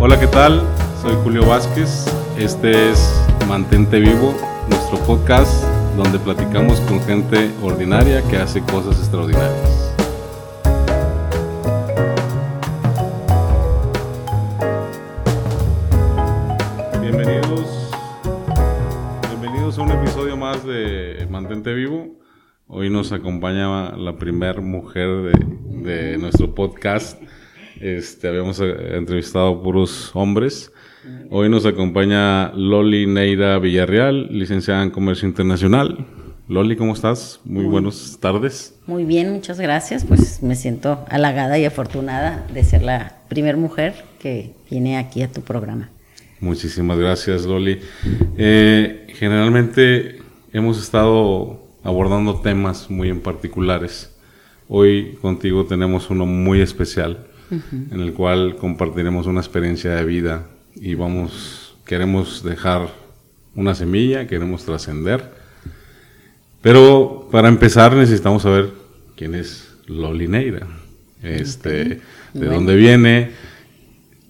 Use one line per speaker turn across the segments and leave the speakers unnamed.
Hola, ¿qué tal? Soy Julio Vázquez. Este es Mantente Vivo, nuestro podcast donde platicamos con gente ordinaria que hace cosas extraordinarias. Bienvenidos, bienvenidos a un episodio más de Mantente Vivo. Hoy nos acompaña la primer mujer de, de nuestro podcast. Este, habíamos eh, entrevistado puros hombres. Hoy nos acompaña Loli Neira Villarreal, licenciada en Comercio Internacional. Loli, ¿cómo estás? Muy buenas tardes.
Muy bien, muchas gracias. Pues me siento halagada y afortunada de ser la primer mujer que viene aquí a tu programa.
Muchísimas gracias, Loli. Eh, generalmente hemos estado abordando temas muy en particulares. Hoy contigo tenemos uno muy especial en el cual compartiremos una experiencia de vida y vamos, queremos dejar una semilla, queremos trascender. Pero para empezar necesitamos saber quién es Loli Neira. Este, ¿De dónde viene?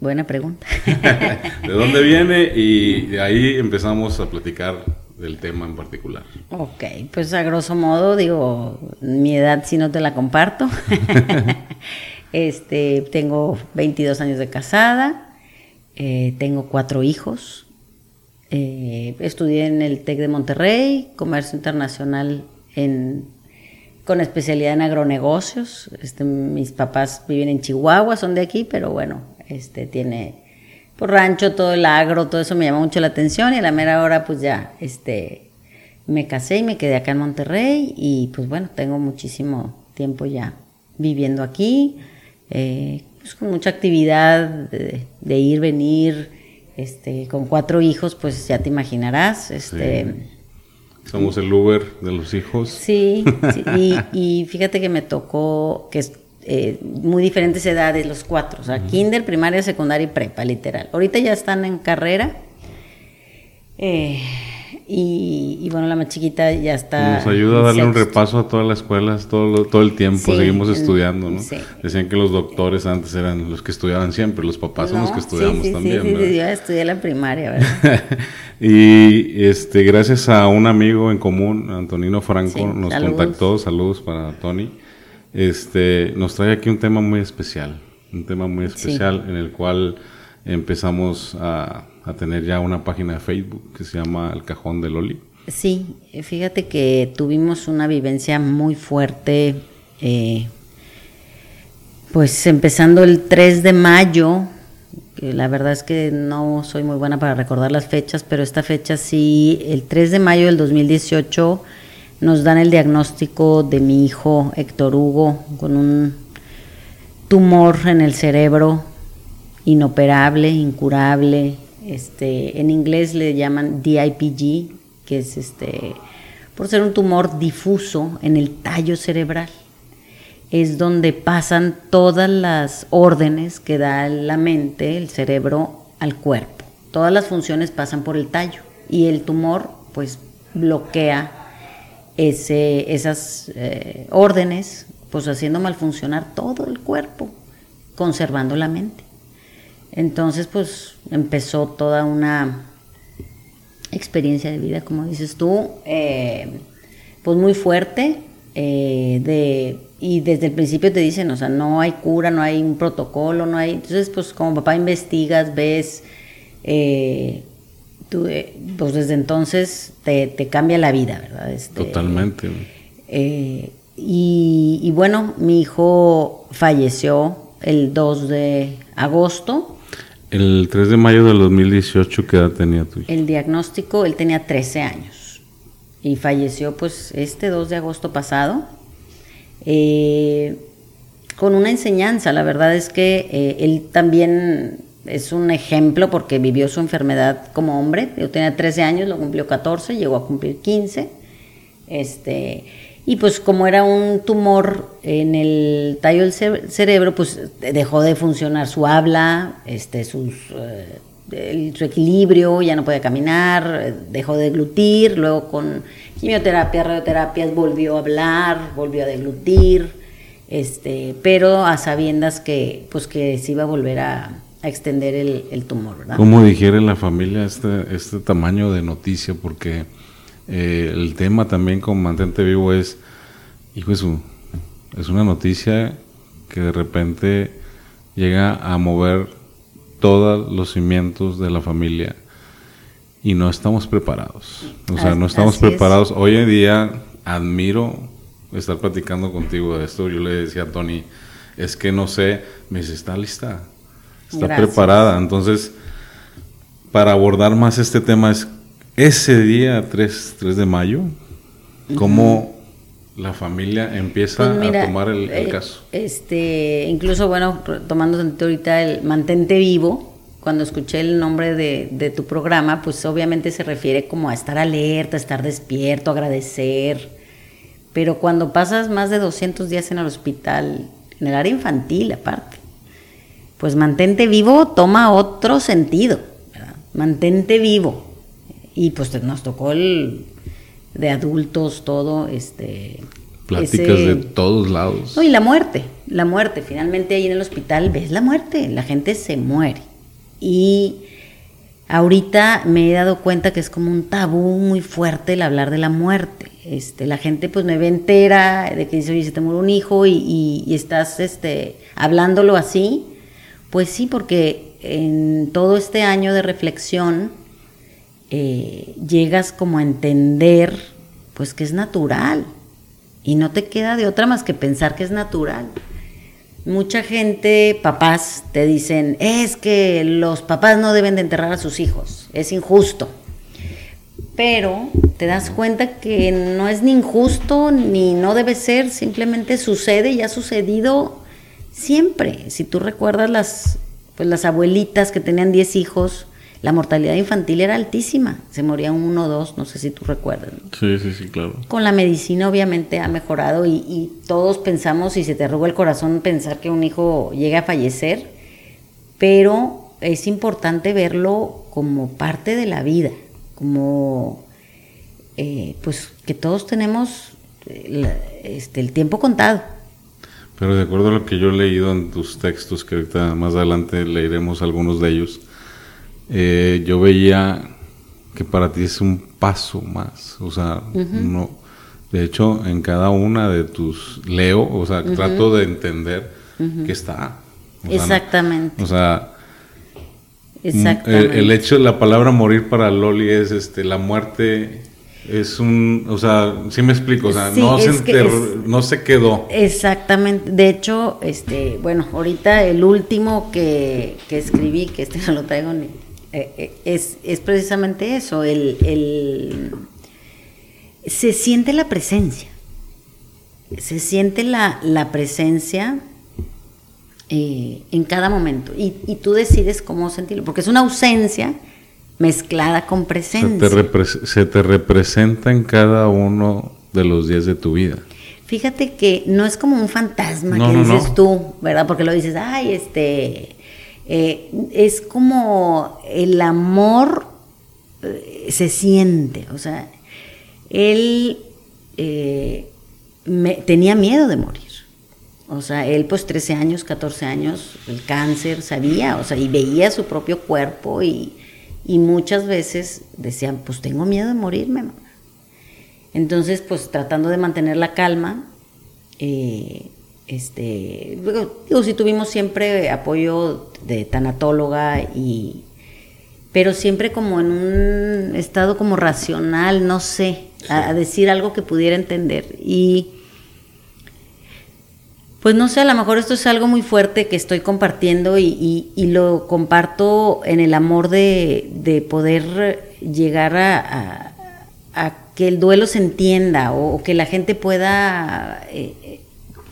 Buena pregunta.
¿De dónde viene? Y de ahí empezamos a platicar del tema en particular.
Ok, pues a grosso modo, digo, mi edad si no te la comparto. Este, tengo 22 años de casada, eh, tengo cuatro hijos, eh, estudié en el TEC de Monterrey, comercio internacional con especialidad en agronegocios. Este, mis papás viven en Chihuahua, son de aquí, pero bueno, este, tiene por rancho todo el agro, todo eso me llama mucho la atención y a la mera hora pues ya este, me casé y me quedé acá en Monterrey y pues bueno, tengo muchísimo tiempo ya viviendo aquí eh, pues con mucha actividad de, ir, venir, este, con cuatro hijos, pues ya te imaginarás. Este,
Somos el Uber de los hijos.
Sí, y, fíjate que me tocó que es eh, muy diferentes edades los cuatro, o sea, kinder, primaria, secundaria y prepa, literal. Ahorita ya están en carrera. Eh, y, bueno, la más chiquita ya está.
Nos ayuda a darle un repaso a todas las escuelas todo, todo el tiempo, seguimos estudiando, ¿no? Decían que los doctores antes eran los que estudiaban siempre, los papás son los que estudiamos sí, también. Sí,
sí, yo estudié la primaria, ¿verdad?
y este, gracias a un amigo en común, Antonino Franco, nos contactó, saludos para Tony. Este, nos trae aquí un tema muy especial, un tema muy especial en el cual empezamos a a tener ya una página de Facebook que se llama El Cajón de Loli.
Sí, fíjate que tuvimos una vivencia muy fuerte, eh, pues empezando el 3 de mayo, que la verdad es que no soy muy buena para recordar las fechas, pero esta fecha sí, el 3 de mayo del 2018 nos dan el diagnóstico de mi hijo Héctor Hugo con un tumor en el cerebro inoperable, incurable, este, en inglés le llaman DIPG, que es este, por ser un tumor difuso en el tallo cerebral. Es donde pasan todas las órdenes que da la mente, el cerebro, al cuerpo. Todas las funciones pasan por el tallo y el tumor pues bloquea esas eh, órdenes, pues haciendo malfuncionar todo el cuerpo, conservando la mente. Entonces, pues empezó toda una experiencia de vida, como dices tú, eh, pues muy fuerte. Eh, de, y desde el principio te dicen, o sea, no hay cura, no hay un protocolo, no hay. Entonces, pues como papá investigas, ves, eh, tú, pues desde entonces te, cambia la vida, ¿verdad?
Este, Totalmente.
Y, y bueno, mi hijo falleció el 2 de agosto
el 3 de mayo del 2018, ¿qué edad tenía tu
hijo? El diagnóstico, él tenía 13 años y falleció pues este 2 de agosto pasado. Eh, con una enseñanza, la verdad es que eh, él también es un ejemplo porque vivió su enfermedad como hombre. Yo tenía 13 años, lo cumplió 14, llegó a cumplir 15. Este, y pues como era un tumor en el tallo del cerebro, pues dejó de funcionar su habla, este, sus, eh, su equilibrio, ya no podía caminar, dejó de deglutir, luego con quimioterapia, radioterapias volvió a hablar, volvió a deglutir, este, pero a sabiendas que, pues que se iba a volver a, extender el, el tumor, ¿verdad?
¿Cómo digiere la familia este, este tamaño de noticia? Porque eh, el tema también con Mantente Vivo es, hijo su, es una noticia que de repente llega a mover todos los cimientos de la familia y no estamos preparados. O sea, no estamos
Así es.
preparados. Hoy en día admiro estar platicando contigo de esto. Yo le decía a Tony, es que no sé, me dice, está lista, está
Gracias.
preparada. Entonces, para abordar más este tema es ese día 3, 3 de mayo, cómo la familia empieza
Pues mira,
a tomar el, el
eh,
caso.
Este, incluso, bueno, tomando ahorita el mantente vivo, cuando escuché el nombre de, de tu programa, pues obviamente se refiere como a estar alerta, estar despierto, agradecer. Pero cuando pasas más de 200 días en el hospital, en el área infantil aparte, pues mantente vivo toma otro sentido, ¿verdad? Mantente vivo. Y pues nos tocó el de adultos, todo, este...
Pláticas
ese-
de todos lados.
no, y la muerte, la muerte. Finalmente ahí en el hospital ves la muerte, la gente se muere. Y ahorita me he dado cuenta que es como un tabú muy fuerte el hablar de la muerte. Este, la gente pues me ve entera de que dice, oye, se te murió un hijo y, y- y estás este, hablándolo así. Pues sí, porque en todo este año de reflexión eh, llegas como a entender pues que es natural y no te queda de otra más que pensar que es natural. Mucha gente, papás, te dicen, es que los papás no deben de enterrar a sus hijos, es injusto. Pero te das cuenta que no es ni injusto ni no debe ser, simplemente sucede y ha sucedido siempre. Si tú recuerdas las, pues las abuelitas que tenían 10 hijos, la mortalidad infantil era altísima, se morían uno o dos, no sé si tú recuerdas. ¿no?
Sí, sí, sí, claro.
Con la medicina obviamente ha mejorado y, y todos pensamos, y se te arruga el corazón pensar que un hijo llegue a fallecer, pero es importante verlo como parte de la vida, como eh, pues que todos tenemos eh, la- este, el tiempo contado.
Pero de acuerdo a lo que yo he leído en tus textos, que ahorita más adelante leeremos algunos de ellos, eh, yo veía que para ti es un paso más. O sea, no. De hecho, en cada una de tus leo, o sea, trato de entender que está. O sea, no-
Exactamente,
o sea, m-
exactamente.
el, el hecho, la palabra morir para Loli es este, la muerte. Es un, o sea, sí me explico, o sea,
Sí,
no, se enterró-
es-
no se quedó.
Exactamente. De hecho, este, bueno, ahorita el último que, que escribí, que este no lo traigo ni, eh, eh, es, es precisamente eso, el, el- se siente la presencia. Se siente la, la presencia eh, en cada momento. Y, y tú decides cómo sentirlo, porque es una ausencia mezclada con
Se
presencia.
te, se te representa en cada uno de los días de tu vida.
Fíjate que no es como un fantasma
No,
que
no,
dices
no.
tú, ¿verdad? Porque lo dices, ay, este, eh, es como el amor eh, se siente, o sea, él eh, tenía miedo de morir. O sea, él pues 13 años, 14 años, el cáncer, sabía, o sea, y veía su propio cuerpo y, y muchas veces decían, pues tengo miedo de morirme, mamá. Entonces, pues tratando de mantener la calma, eh, este, digo, sí tuvimos siempre apoyo de tanatóloga y, pero siempre como en un estado como racional, no sé, a, a decir algo que pudiera entender. Y pues no sé, a lo mejor esto es algo muy fuerte que estoy compartiendo y, y- y lo comparto en el amor de, de poder llegar a, a- a que el duelo se entienda o, o que la gente pueda eh,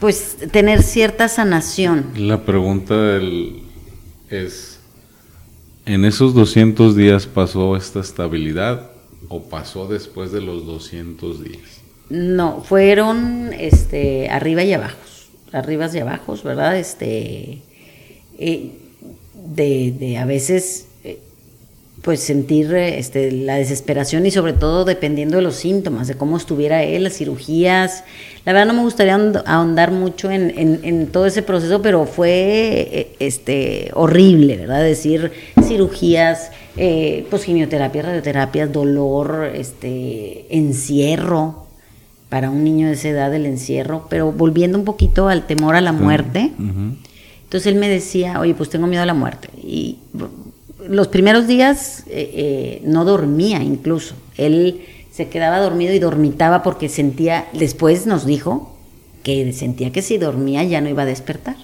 pues tener cierta sanación.
La pregunta del- es, ¿en esos 200 días pasó esta estabilidad o pasó después de los 200 días?
No, fueron este arriba y abajo, arribas y abajos, ¿verdad? Este eh, de, de a veces pues sentir este, la desesperación y sobre todo dependiendo de los síntomas, de cómo estuviera él, las cirugías. La verdad no me gustaría ahondar mucho en, todo ese proceso, pero fue eh, este, horrible, ¿verdad? Decir cirugías, eh, pues quimioterapia, radioterapia, dolor, este, encierro, para un niño de esa edad el encierro, pero volviendo un poquito al temor a la muerte. Entonces él me decía, oye, pues tengo miedo a la muerte. Y los primeros días eh, eh, no dormía incluso. Él se quedaba dormido y dormitaba porque sentía, después nos dijo que sentía que si dormía ya no iba a despertar.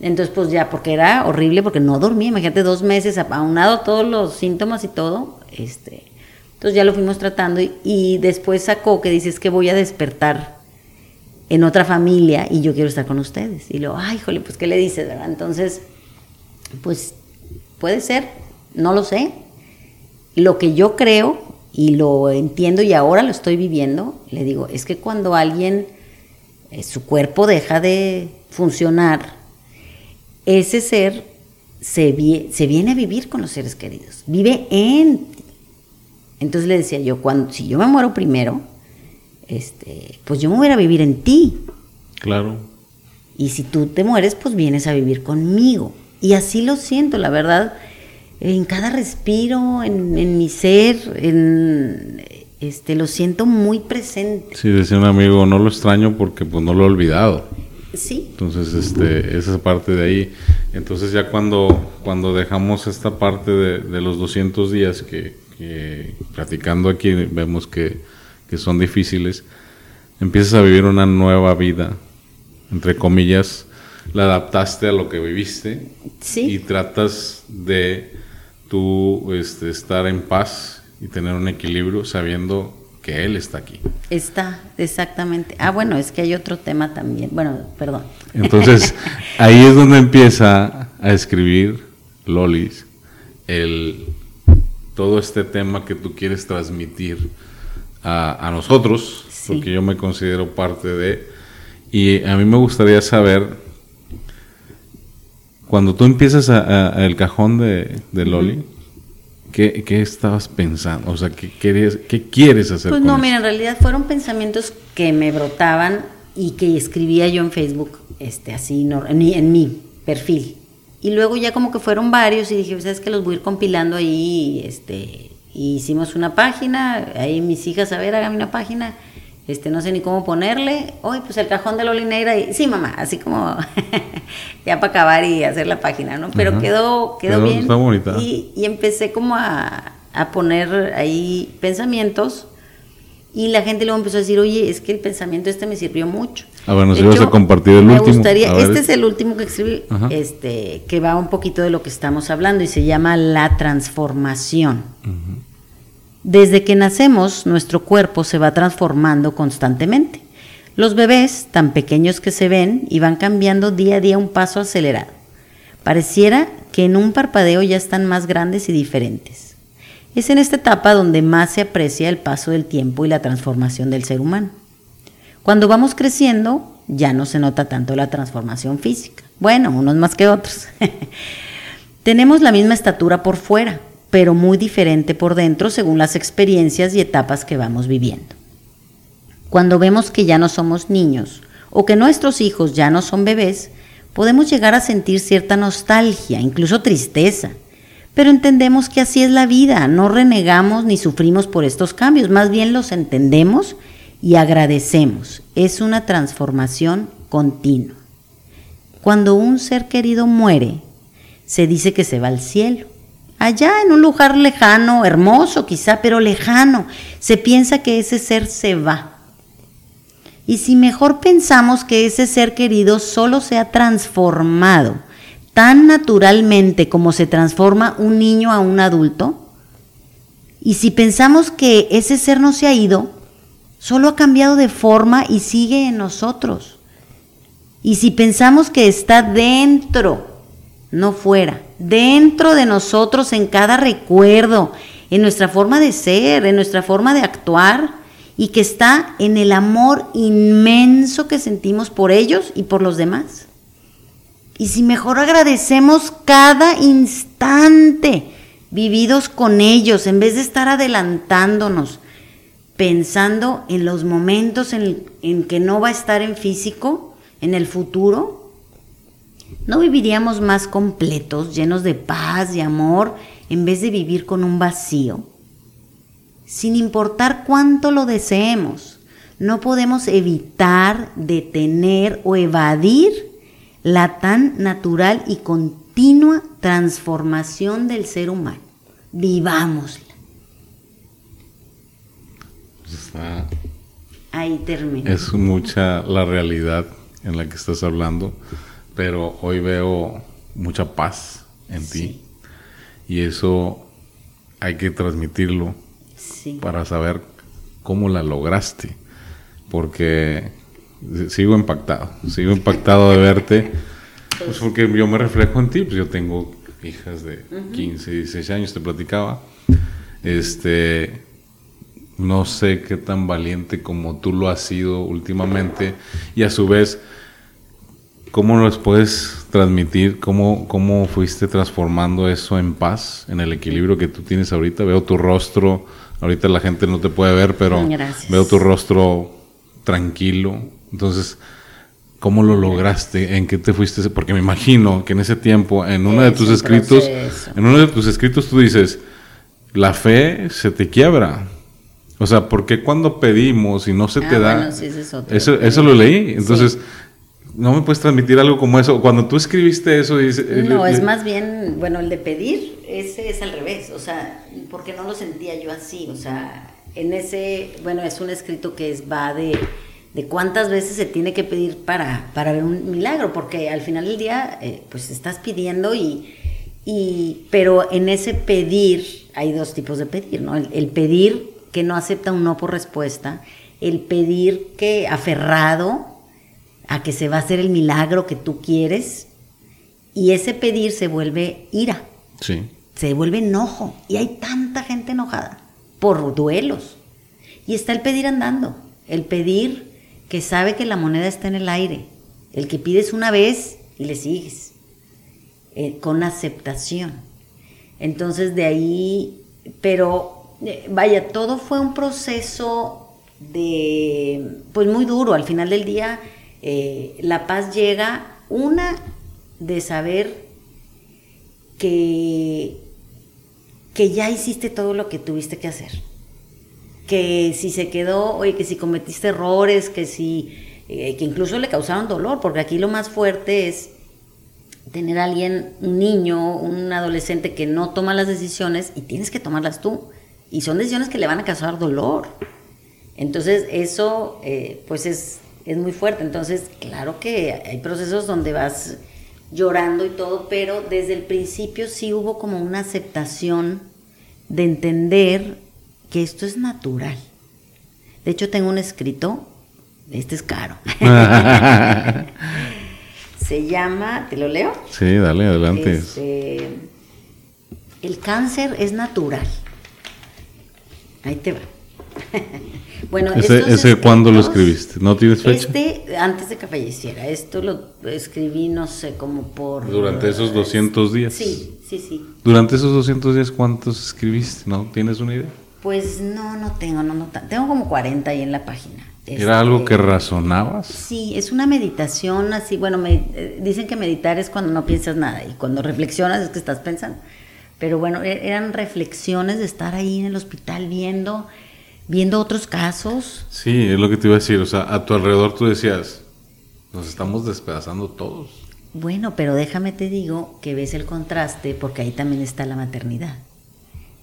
Entonces, pues ya, porque era horrible, porque no dormía, imagínate dos meses, aunado todos los síntomas y todo, este, entonces ya lo fuimos tratando y, después sacó que dices que voy a despertar en otra familia y yo quiero estar con ustedes. Y lo, ay, jole, pues, ¿qué le dices, verdad? Entonces, pues Puede ser, no lo sé. Lo que yo creo y lo entiendo y ahora lo estoy viviendo, le digo, es que cuando alguien, eh, su cuerpo deja de funcionar, ese ser se, se, viene a vivir con los seres queridos, vive en ti. Entonces le decía yo, cuando, si yo me muero primero, este, pues yo me voy a vivir en ti.
Claro.
Y si tú te mueres, pues vienes a vivir conmigo. Y así lo siento, la verdad, en cada respiro, en, mi ser, en, este, lo siento muy presente.
Sí, decía un amigo, no lo extraño porque pues no lo he olvidado.
Sí.
Entonces, este, esa parte de ahí. Entonces ya cuando, cuando dejamos esta parte de, los 200 días que, que, platicando aquí vemos que, que son difíciles, empiezas a vivir una nueva vida, entre comillas, la adaptaste a lo que viviste y tratas de tú este, estar en paz y tener un equilibrio sabiendo que Él está aquí.
Está, exactamente. Ah, bueno, es que hay otro tema también. Bueno, perdón.
Entonces, ahí es donde empieza a escribir Lolis el, todo este tema que tú quieres transmitir a, a nosotros, porque yo me considero parte de... Y a mí me gustaría saber cuando tú empiezas a, el cajón de, Loli, ¿qué, estabas pensando? O sea, ¿qué, querías, qué quieres hacer?
Pues no, mira, en realidad fueron pensamientos que me brotaban y que escribía yo en Facebook, este, así, en mi, en mi perfil. Y luego ya como que fueron varios y dije, ¿sabes que Los voy a ir compilando ahí, este, hicimos una página, ahí mis hijas, a ver, hágame una página este, no sé ni cómo ponerle, hoy pues el cajón de Loli Negra, y sí mamá, así como ya para acabar y hacer la página, ¿no? Pero quedó, quedó, bien.
Está bonita.
Y, empecé como a, poner ahí pensamientos y la gente luego empezó a decir, oye, es que el pensamiento este me sirvió mucho.
Ah, bueno, si vas a compartir el último.
Me gustaría, este es el último que escribí, este, que va un poquito de lo que estamos hablando y se llama la transformación. Desde que nacemos, nuestro cuerpo se va transformando constantemente. Los bebés, tan pequeños que se ven, y van cambiando día a día un paso acelerado. Pareciera que en un parpadeo ya están más grandes y diferentes. Es en esta etapa donde más se aprecia el paso del tiempo y la transformación del ser humano. Cuando vamos creciendo, ya no se nota tanto la transformación física. Bueno, unos más que otros. Tenemos la misma estatura por fuera, pero muy diferente por dentro según las experiencias y etapas que vamos viviendo. Cuando vemos que ya no somos niños o que nuestros hijos ya no son bebés, podemos llegar a sentir cierta nostalgia, incluso tristeza. Pero entendemos que así es la vida, no renegamos ni sufrimos por estos cambios, más bien los entendemos y agradecemos. Es una transformación continua. Cuando un ser querido muere, se dice que se va al cielo allá en un lugar lejano, hermoso quizá, pero lejano. Se piensa que ese ser se va. Y si mejor pensamos que ese ser querido solo se ha transformado tan naturalmente como se transforma un niño a un adulto, y si pensamos que ese ser no se ha ido, solo ha cambiado de forma y sigue en nosotros. Y si pensamos que está dentro no fuera, dentro de nosotros, en cada recuerdo, en nuestra forma de ser, en nuestra forma de actuar, y que está en el amor inmenso que sentimos por ellos y por los demás. Y si mejor agradecemos cada instante vividos con ellos, en vez de estar adelantándonos, pensando en los momentos en, que no va a estar en físico, en el futuro, ¿no viviríamos más completos, llenos de paz y amor, en vez de vivir con un vacío? Sin importar cuánto lo deseemos, no podemos evitar, detener o evadir la tan natural y continua transformación del ser humano. Vivámosla.
Está-
Ahí termina.
es mucha la realidad en la que estás hablando, pero hoy veo mucha paz en ti. Y eso hay que transmitirlo
Sí.
para saber cómo la lograste. Porque sigo impactado, sigo impactado de verte. Pues porque yo me reflejo en ti, pues yo tengo hijas de 15, 16 años, te platicaba. Este, no sé qué tan valiente como tú lo has sido últimamente y a su vez, ¿cómo nos puedes transmitir? ¿Cómo, ¿Cómo fuiste transformando eso en paz, en el equilibrio que tú tienes ahorita? Veo tu rostro, ahorita la gente no te puede ver, pero
Gracias.
veo tu rostro tranquilo. Entonces, ¿cómo lo lograste? ¿En qué te fuiste? Porque me imagino que en ese tiempo, en uno de tus escritos,
proceso.
en uno de tus escritos tú dices, la fe se te quiebra. O sea, ¿por qué cuando pedimos y no se
Ah,
te da?
bueno, sí, ese es
eso, eso lo leí. Entonces, ¿no me puedes transmitir algo como eso? Cuando tú escribiste eso, dice, eh,
No,
le-
es
le-
más bien, bueno, el de pedir, ese es al revés, o sea, porque no lo sentía yo así, o sea, en ese, bueno, es un escrito que es, va de, de cuántas veces se tiene que pedir para, para ver un milagro, porque al final del día, eh, pues estás pidiendo y, y, pero en ese pedir, hay dos tipos de pedir, ¿no? El, el pedir que no acepta un no por respuesta, el pedir que aferrado a que se va a hacer el milagro que tú quieres, y ese pedir se vuelve ira,
Sí.
se vuelve enojo. Y hay tanta gente enojada por duelos. Y está el pedir andando, el pedir que sabe que la moneda está en el aire, el que pides una vez y le sigues, eh, con aceptación. Entonces de ahí, pero eh, vaya, todo fue un proceso de, pues muy duro. Al final del día, eh, la paz llega, una, de saber que, que ya hiciste todo lo que tuviste que hacer. Que si se quedó, oye, que si cometiste errores, que si, eh, que incluso le causaron dolor, porque aquí lo más fuerte es tener alguien, un niño, un adolescente que no toma las decisiones y tienes que tomarlas tú. Y son decisiones que le van a causar dolor. Entonces eso eh, pues es, es muy fuerte. Entonces claro que hay procesos donde vas llorando y todo, pero desde el principio sí hubo como una aceptación de entender que esto es natural. De hecho tengo un escrito, este es caro. Se llama, ¿te lo leo?
Sí, dale, adelante.
Este, el cáncer es natural. Ahí te va. Bueno,
¿Ese, ese cuándo lo
escritos,
escribiste? ¿No tienes fecha?
Este, antes de que falleciera. Esto lo escribí, no sé, como por...
Durante esos 200 días.
Sí, sí, sí.
Durante esos 200 días, ¿cuántos escribiste? ¿No tienes una idea?
Pues no, no tengo, no, no. Tengo como 40 ahí en la página.
¿Era algo
Este,
que razonabas?
Sí, es una meditación así, bueno, me, eh, dicen que meditar es cuando no piensas nada y cuando reflexionas es que estás pensando. Pero bueno, e- eran reflexiones de estar ahí en el hospital viendo, viendo otros casos.
Sí, es lo que te iba a decir. O sea, a tu alrededor tú decías, nos estamos despedazando todos.
Bueno, pero déjame te digo que ves el contraste porque ahí también está la maternidad.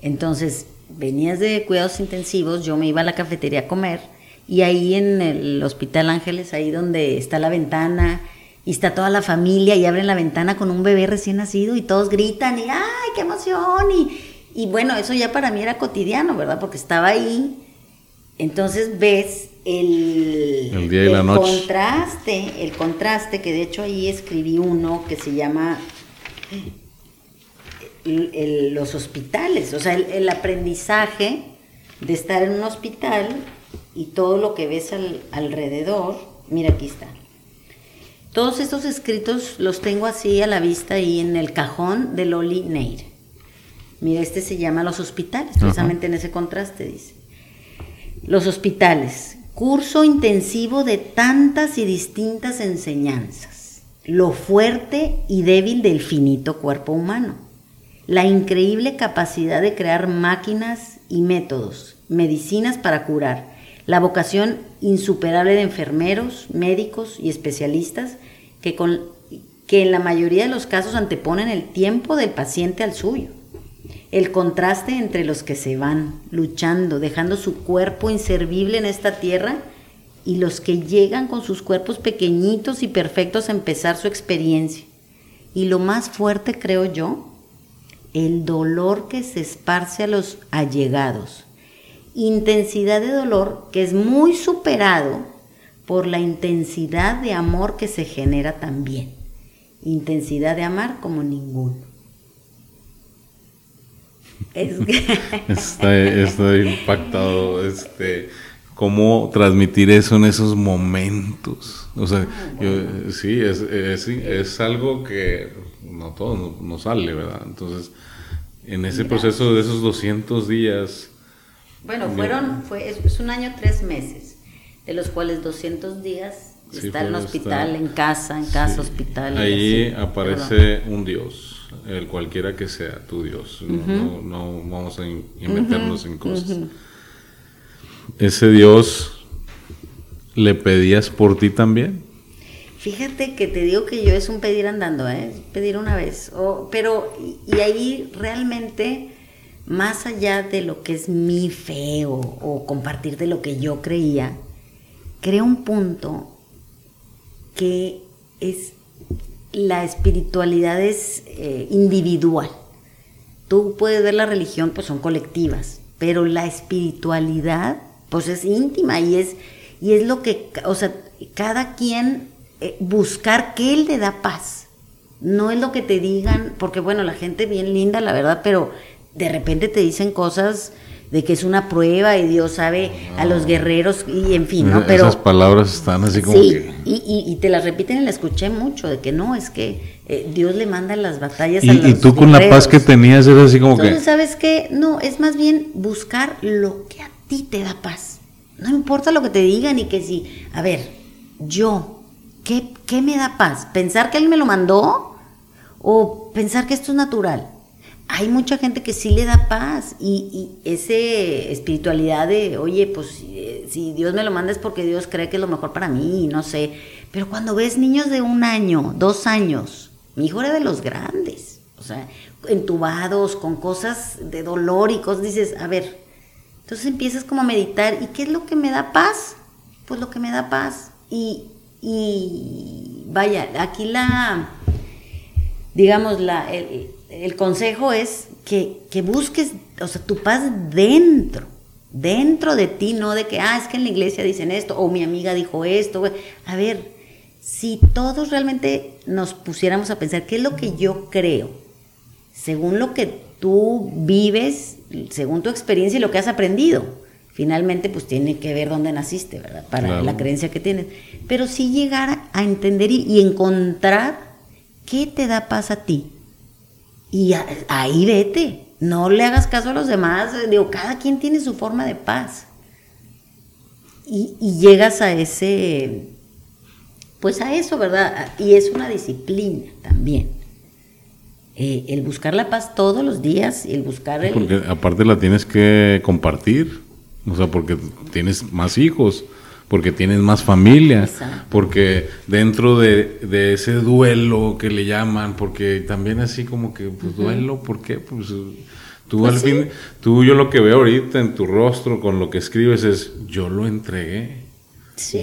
Entonces, venías de cuidados intensivos, yo me iba a la cafetería a comer y ahí en el Hospital Ángeles, ahí donde está la ventana y está toda la familia y abren la ventana con un bebé recién nacido y todos gritan y ¡ay, qué emoción! Y, y bueno, eso ya para mí era cotidiano, ¿verdad? Porque estaba ahí. Entonces ves el,
El día y la noche.
contraste, el contraste, que de hecho ahí escribí uno que se llama el- los hospitales, o sea, el, el aprendizaje de estar en un hospital y todo lo que ves al- alrededor. Mira, aquí está. Todos estos escritos los tengo así a la vista y en el cajón de Loli Neir. Mira, este se llama Los Hospitales, precisamente en ese contraste dice. Los Hospitales, curso intensivo de tantas y distintas enseñanzas, lo fuerte y débil del finito cuerpo humano, la increíble capacidad de crear máquinas y métodos, medicinas para curar, la vocación insuperable de enfermeros, médicos y especialistas que, con, que en la mayoría de los casos anteponen el tiempo del paciente al suyo el contraste entre los que se van luchando, dejando su cuerpo inservible en esta tierra, y los que llegan con sus cuerpos pequeñitos y perfectos a empezar su experiencia. Y lo más fuerte, creo yo, el dolor que se esparce a los allegados. Intensidad de dolor que es muy superado por la intensidad de amor que se genera también. Intensidad de amar como ninguno.
estoy, impactado. Este, cómo transmitir eso en esos momentos. O sea, yo, sí, es, es, algo que no todo no, sale, ¿verdad? Entonces, en ese proceso de esos 200 días...
Bueno, fueron, fue, es, un año, tres meses, de los cuales 200 días está en hospital, en casa, en casa, hospital.
Ahí aparece un Dios el cualquiera que sea tu Dios. no, vamos a meternos en cosas. Ese Dios le pedías por ti también.
Fíjate que te digo que yo es un pedir andando, ¿eh? pedir una vez. pero, y, ahí realmente, más allá de lo que es mi fe o, o compartir de lo que yo creía, creo un punto que es la espiritualidad es eh, individual. Tú puedes ver la religión, pues son colectivas, pero la espiritualidad, pues es íntima y es, y es lo que, o sea, cada quien eh, buscar qué le da paz. No es lo que te digan, porque bueno, la gente bien linda, la verdad, pero de repente te dicen cosas de que es una prueba y Dios sabe a los guerreros y en fin, ¿no?
Pero esas palabras están así como
sí, y, y, te las repiten y la escuché mucho de que no es que eh, Dios le manda las batallas
y, a los y tú con la paz que tenías era así como
Entonces, sabes qué no es más bien buscar lo que a ti te da paz. No importa lo que te digan y que si, a ver, yo ¿qué, qué me da paz? Pensar que él me lo mandó o pensar que esto es natural hay mucha gente que sí le da paz y, y ese espiritualidad de, oye, pues si Dios me lo manda es porque Dios cree que es lo mejor para mí, no sé. Pero cuando ves niños de un año, dos años, mi hijo era de los grandes, o sea, entubados, con cosas de dolor y cosas, dices, a ver, entonces empiezas como a meditar, ¿y qué es lo que me da paz? Pues lo que me da paz. Y, y vaya, aquí la, digamos, la, el consejo es que, busques, o sea, tu paz dentro, dentro de ti, no de que, ah, es que en la iglesia dicen esto, o mi amiga dijo esto. A ver, si todos realmente nos pusiéramos a pensar, ¿qué es lo que yo creo? Según lo que tú vives, según tu experiencia y lo que has aprendido. Finalmente, pues tiene que ver dónde naciste, ¿verdad? Para la creencia que tienes. Pero sí llegar a entender y encontrar qué te da paz a ti y ahí vete, no le hagas caso a los demás, digo, cada quien tiene su forma de paz. Y, llegas a ese, pues a eso, ¿verdad? Y es una disciplina también. Eh, el buscar la paz todos los días, el buscar el...
Porque aparte la tienes que compartir, o sea, porque tienes más hijos porque tienes más familia, porque dentro de, ese duelo que le llaman, porque también así como que, pues duelo, ¿por qué? Pues tú pues al fin, tú yo lo que veo ahorita en tu rostro con lo que escribes es, yo lo entregué.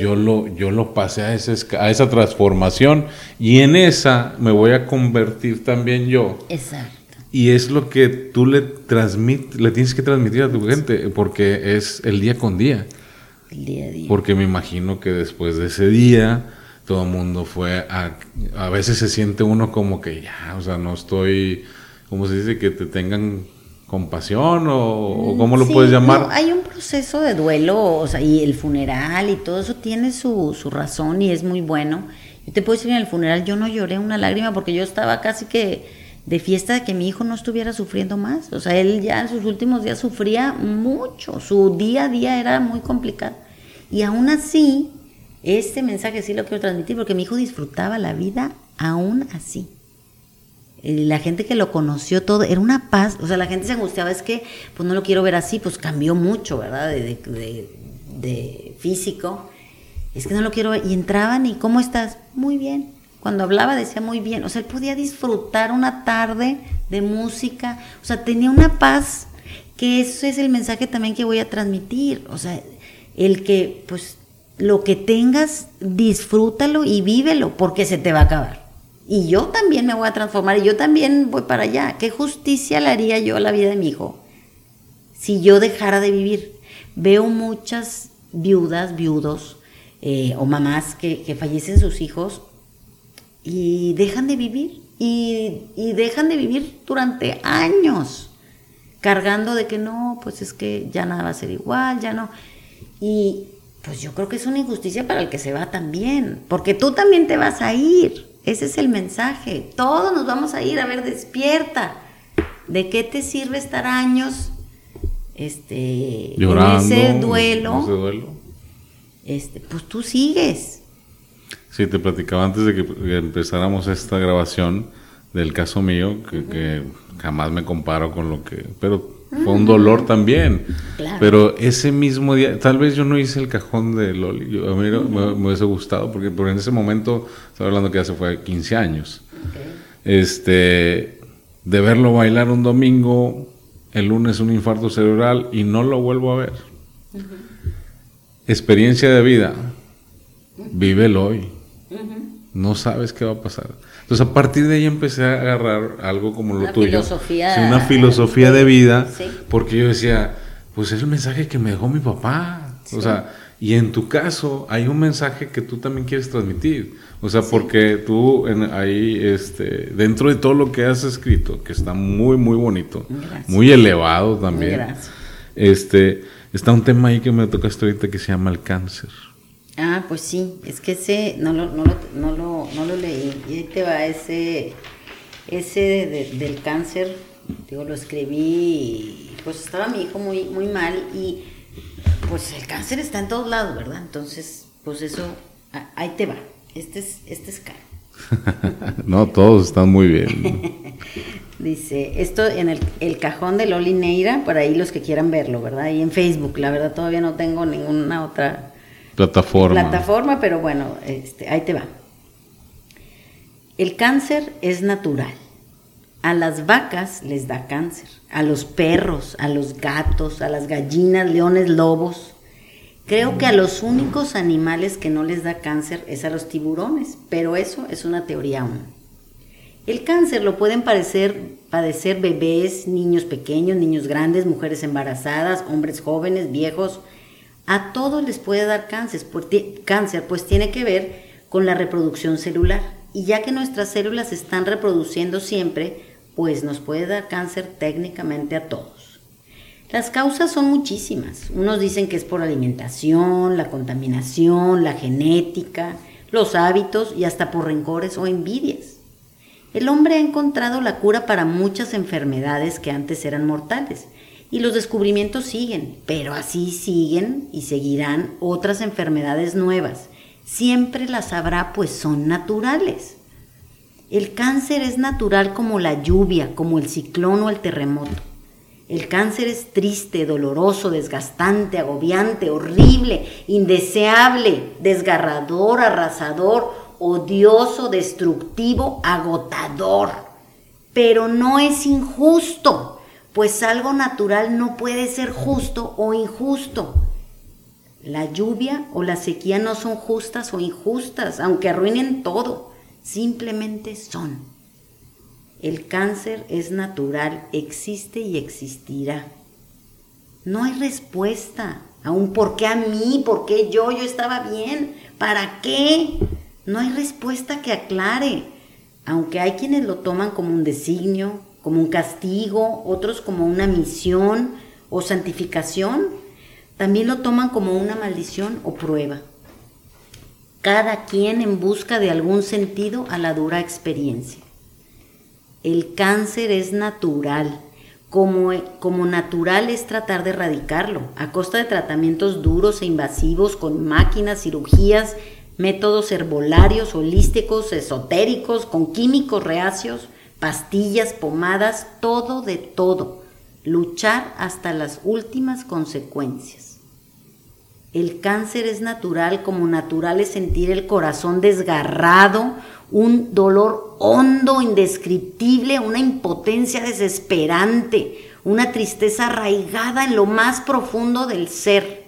Yo lo, yo lo pasé a, ese, a esa transformación y en esa me voy a convertir también yo.
Exacto.
Y es lo que tú le transmit, le tienes que transmitir a tu gente, porque es el día con día. Porque me imagino que después de ese día todo el mundo fue a... A veces se siente uno como que ya, o sea, no estoy... ¿Cómo se dice? Que te tengan compasión o, cómo lo puedes llamar.
hay un proceso de duelo, o sea, y el funeral y todo eso tiene su, su razón y es muy bueno. Yo te puedo decir en el funeral yo no lloré una lágrima porque yo estaba casi que de fiesta de que mi hijo no estuviera sufriendo más. O sea, él ya en sus últimos días sufría mucho, su día a día era muy complicado. Y aún así, este mensaje sí lo quiero transmitir porque mi hijo disfrutaba la vida aún así. La gente que lo conoció todo, era una paz, o sea, la gente se angustiaba, es que pues no lo quiero ver así, pues cambió mucho, ¿verdad? De, de físico. Es que no lo quiero ver. Y entraban y, ¿cómo estás? Muy bien cuando hablaba decía muy bien, o sea, él podía disfrutar una tarde de música, o sea, tenía una paz, que eso es el mensaje también que voy a transmitir, o sea, el que pues lo que tengas, disfrútalo y vívelo, porque se te va a acabar. Y yo también me voy a transformar y yo también voy para allá. ¿Qué justicia le haría yo a la vida de mi hijo si yo dejara de vivir? Veo muchas viudas, viudos eh, o mamás que, que fallecen sus hijos y dejan de vivir y, dejan de vivir durante años cargando de que no, pues es que ya nada va a ser igual, ya no. Y pues yo creo que es una injusticia para el que se va también, porque tú también te vas a ir. Ese es el mensaje. Todos nos vamos a ir. A ver, despierta. ¿De qué te sirve estar años este, en ese duelo? Ese duelo? Este, pues tú sigues.
Sí, te platicaba antes de que empezáramos esta grabación del caso mío, que, jamás me comparo con lo que... Pero fue un dolor también. Pero ese mismo día, tal vez yo no hice el cajón de Loli, a mí me, hubiese gustado, porque, en ese momento, estaba hablando que ya se fue 15 años. Este, de verlo bailar un domingo, el lunes un infarto cerebral y no lo vuelvo a ver. Experiencia de vida, vive el hoy. No sabes qué va a pasar. Entonces, a partir de ahí empecé a agarrar algo como lo tuyo. Filosofía, una filosofía de vida. Porque yo decía, pues es el mensaje que me dejó mi papá. O sea, y en tu caso, hay un mensaje que tú también quieres transmitir. O sea, porque tú en, ahí, este, dentro de todo lo que has escrito, que está muy, muy bonito, muy elevado también, este, está un tema ahí que me tocaste ahorita que se llama el cáncer.
Ah, pues sí, es que ese no lo, no lo, no lo, no lo leí. Y ahí te va ese, ese del cáncer, digo, lo escribí, pues estaba mi hijo muy, muy mal y pues el cáncer está en todos lados, ¿verdad? Entonces, pues eso, ahí te va. Este es, este es caro.
no, todos están muy bien.
Dice, esto en el, el, cajón de Loli Neira, por ahí los que quieran verlo, ¿verdad? Y en Facebook, la verdad todavía no tengo ninguna otra
Plataforma.
Plataforma, pero bueno, este, ahí te va. El cáncer es natural. A las vacas les da cáncer, a los perros, a los gatos, a las gallinas, leones, lobos. Creo que a los únicos animales que no les da cáncer es a los tiburones, pero eso es una teoría aún. El cáncer lo pueden padecer, padecer bebés, niños pequeños, niños grandes, mujeres embarazadas, hombres jóvenes, viejos, a todos les puede dar cáncer, cáncer, pues tiene que ver con la reproducción celular. Y ya que nuestras células están reproduciendo siempre, pues nos puede dar cáncer técnicamente a todos. Las causas son muchísimas. Unos dicen que es por alimentación, la contaminación, la genética, los hábitos y hasta por rencores o envidias. El hombre ha encontrado la cura para muchas enfermedades que antes eran mortales y los descubrimientos siguen, pero así siguen y seguirán otras enfermedades nuevas. Siempre las habrá, pues son naturales. El cáncer es natural como la lluvia, como el ciclón o el terremoto. El cáncer es triste, doloroso, desgastante, agobiante, horrible, indeseable, desgarrador, arrasador, odioso, destructivo, agotador. Pero no es injusto pues algo natural no puede ser justo o injusto. La lluvia o la sequía no son justas o injustas, aunque arruinen todo, simplemente son. El cáncer es natural, existe y existirá. No hay respuesta a un por qué a mí, por qué yo, yo estaba bien, ¿para qué? No hay respuesta que aclare, aunque hay quienes lo toman como un designio, como un castigo, otros como una misión o santificación, también lo toman como una maldición o prueba. Cada quien en busca de algún sentido a la dura experiencia. El cáncer es natural. Como, como, natural es tratar de erradicarlo, a costa de tratamientos duros e invasivos con máquinas, cirugías, métodos herbolarios, holísticos, esotéricos, con químicos reacios, pastillas, pomadas, todo de todo. Luchar hasta las últimas consecuencias. El cáncer es natural, como natural es sentir el corazón desgarrado, un dolor hondo, indescriptible, una impotencia desesperante, una tristeza arraigada en lo más profundo del ser.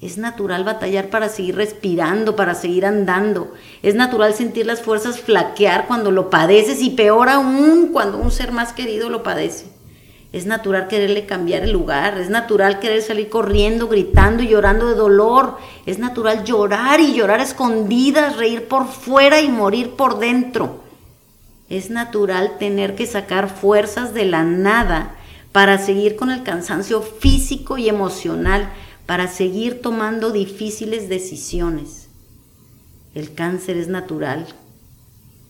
Es natural batallar para seguir respirando, para seguir andando. Es natural sentir las fuerzas flaquear cuando lo padeces y peor aún cuando un ser más querido lo padece. Es natural quererle cambiar el lugar, es natural querer salir corriendo, gritando y llorando de dolor. Es natural llorar y llorar escondidas, reír por fuera y morir por dentro. Es natural tener que sacar fuerzas de la nada para seguir con el cansancio físico y emocional para seguir tomando difíciles decisiones. El cáncer es natural,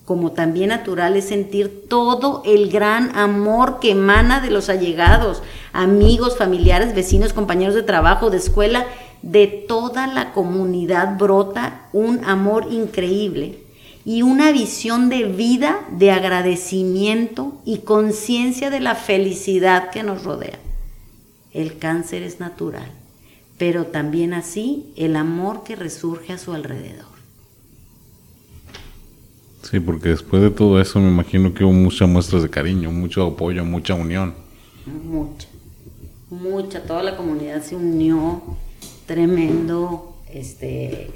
como también natural es sentir todo el gran amor que emana de los allegados, amigos, familiares, vecinos, compañeros de trabajo, de escuela, de toda la comunidad brota un amor increíble y una visión de vida, de agradecimiento y conciencia de la felicidad que nos rodea. El cáncer es natural pero también así el amor que resurge a su alrededor.
Sí, porque después de todo eso me imagino que hubo muchas muestras de cariño, mucho apoyo, mucha unión.
Mucha, mucha, toda la comunidad se unió, tremendo, este,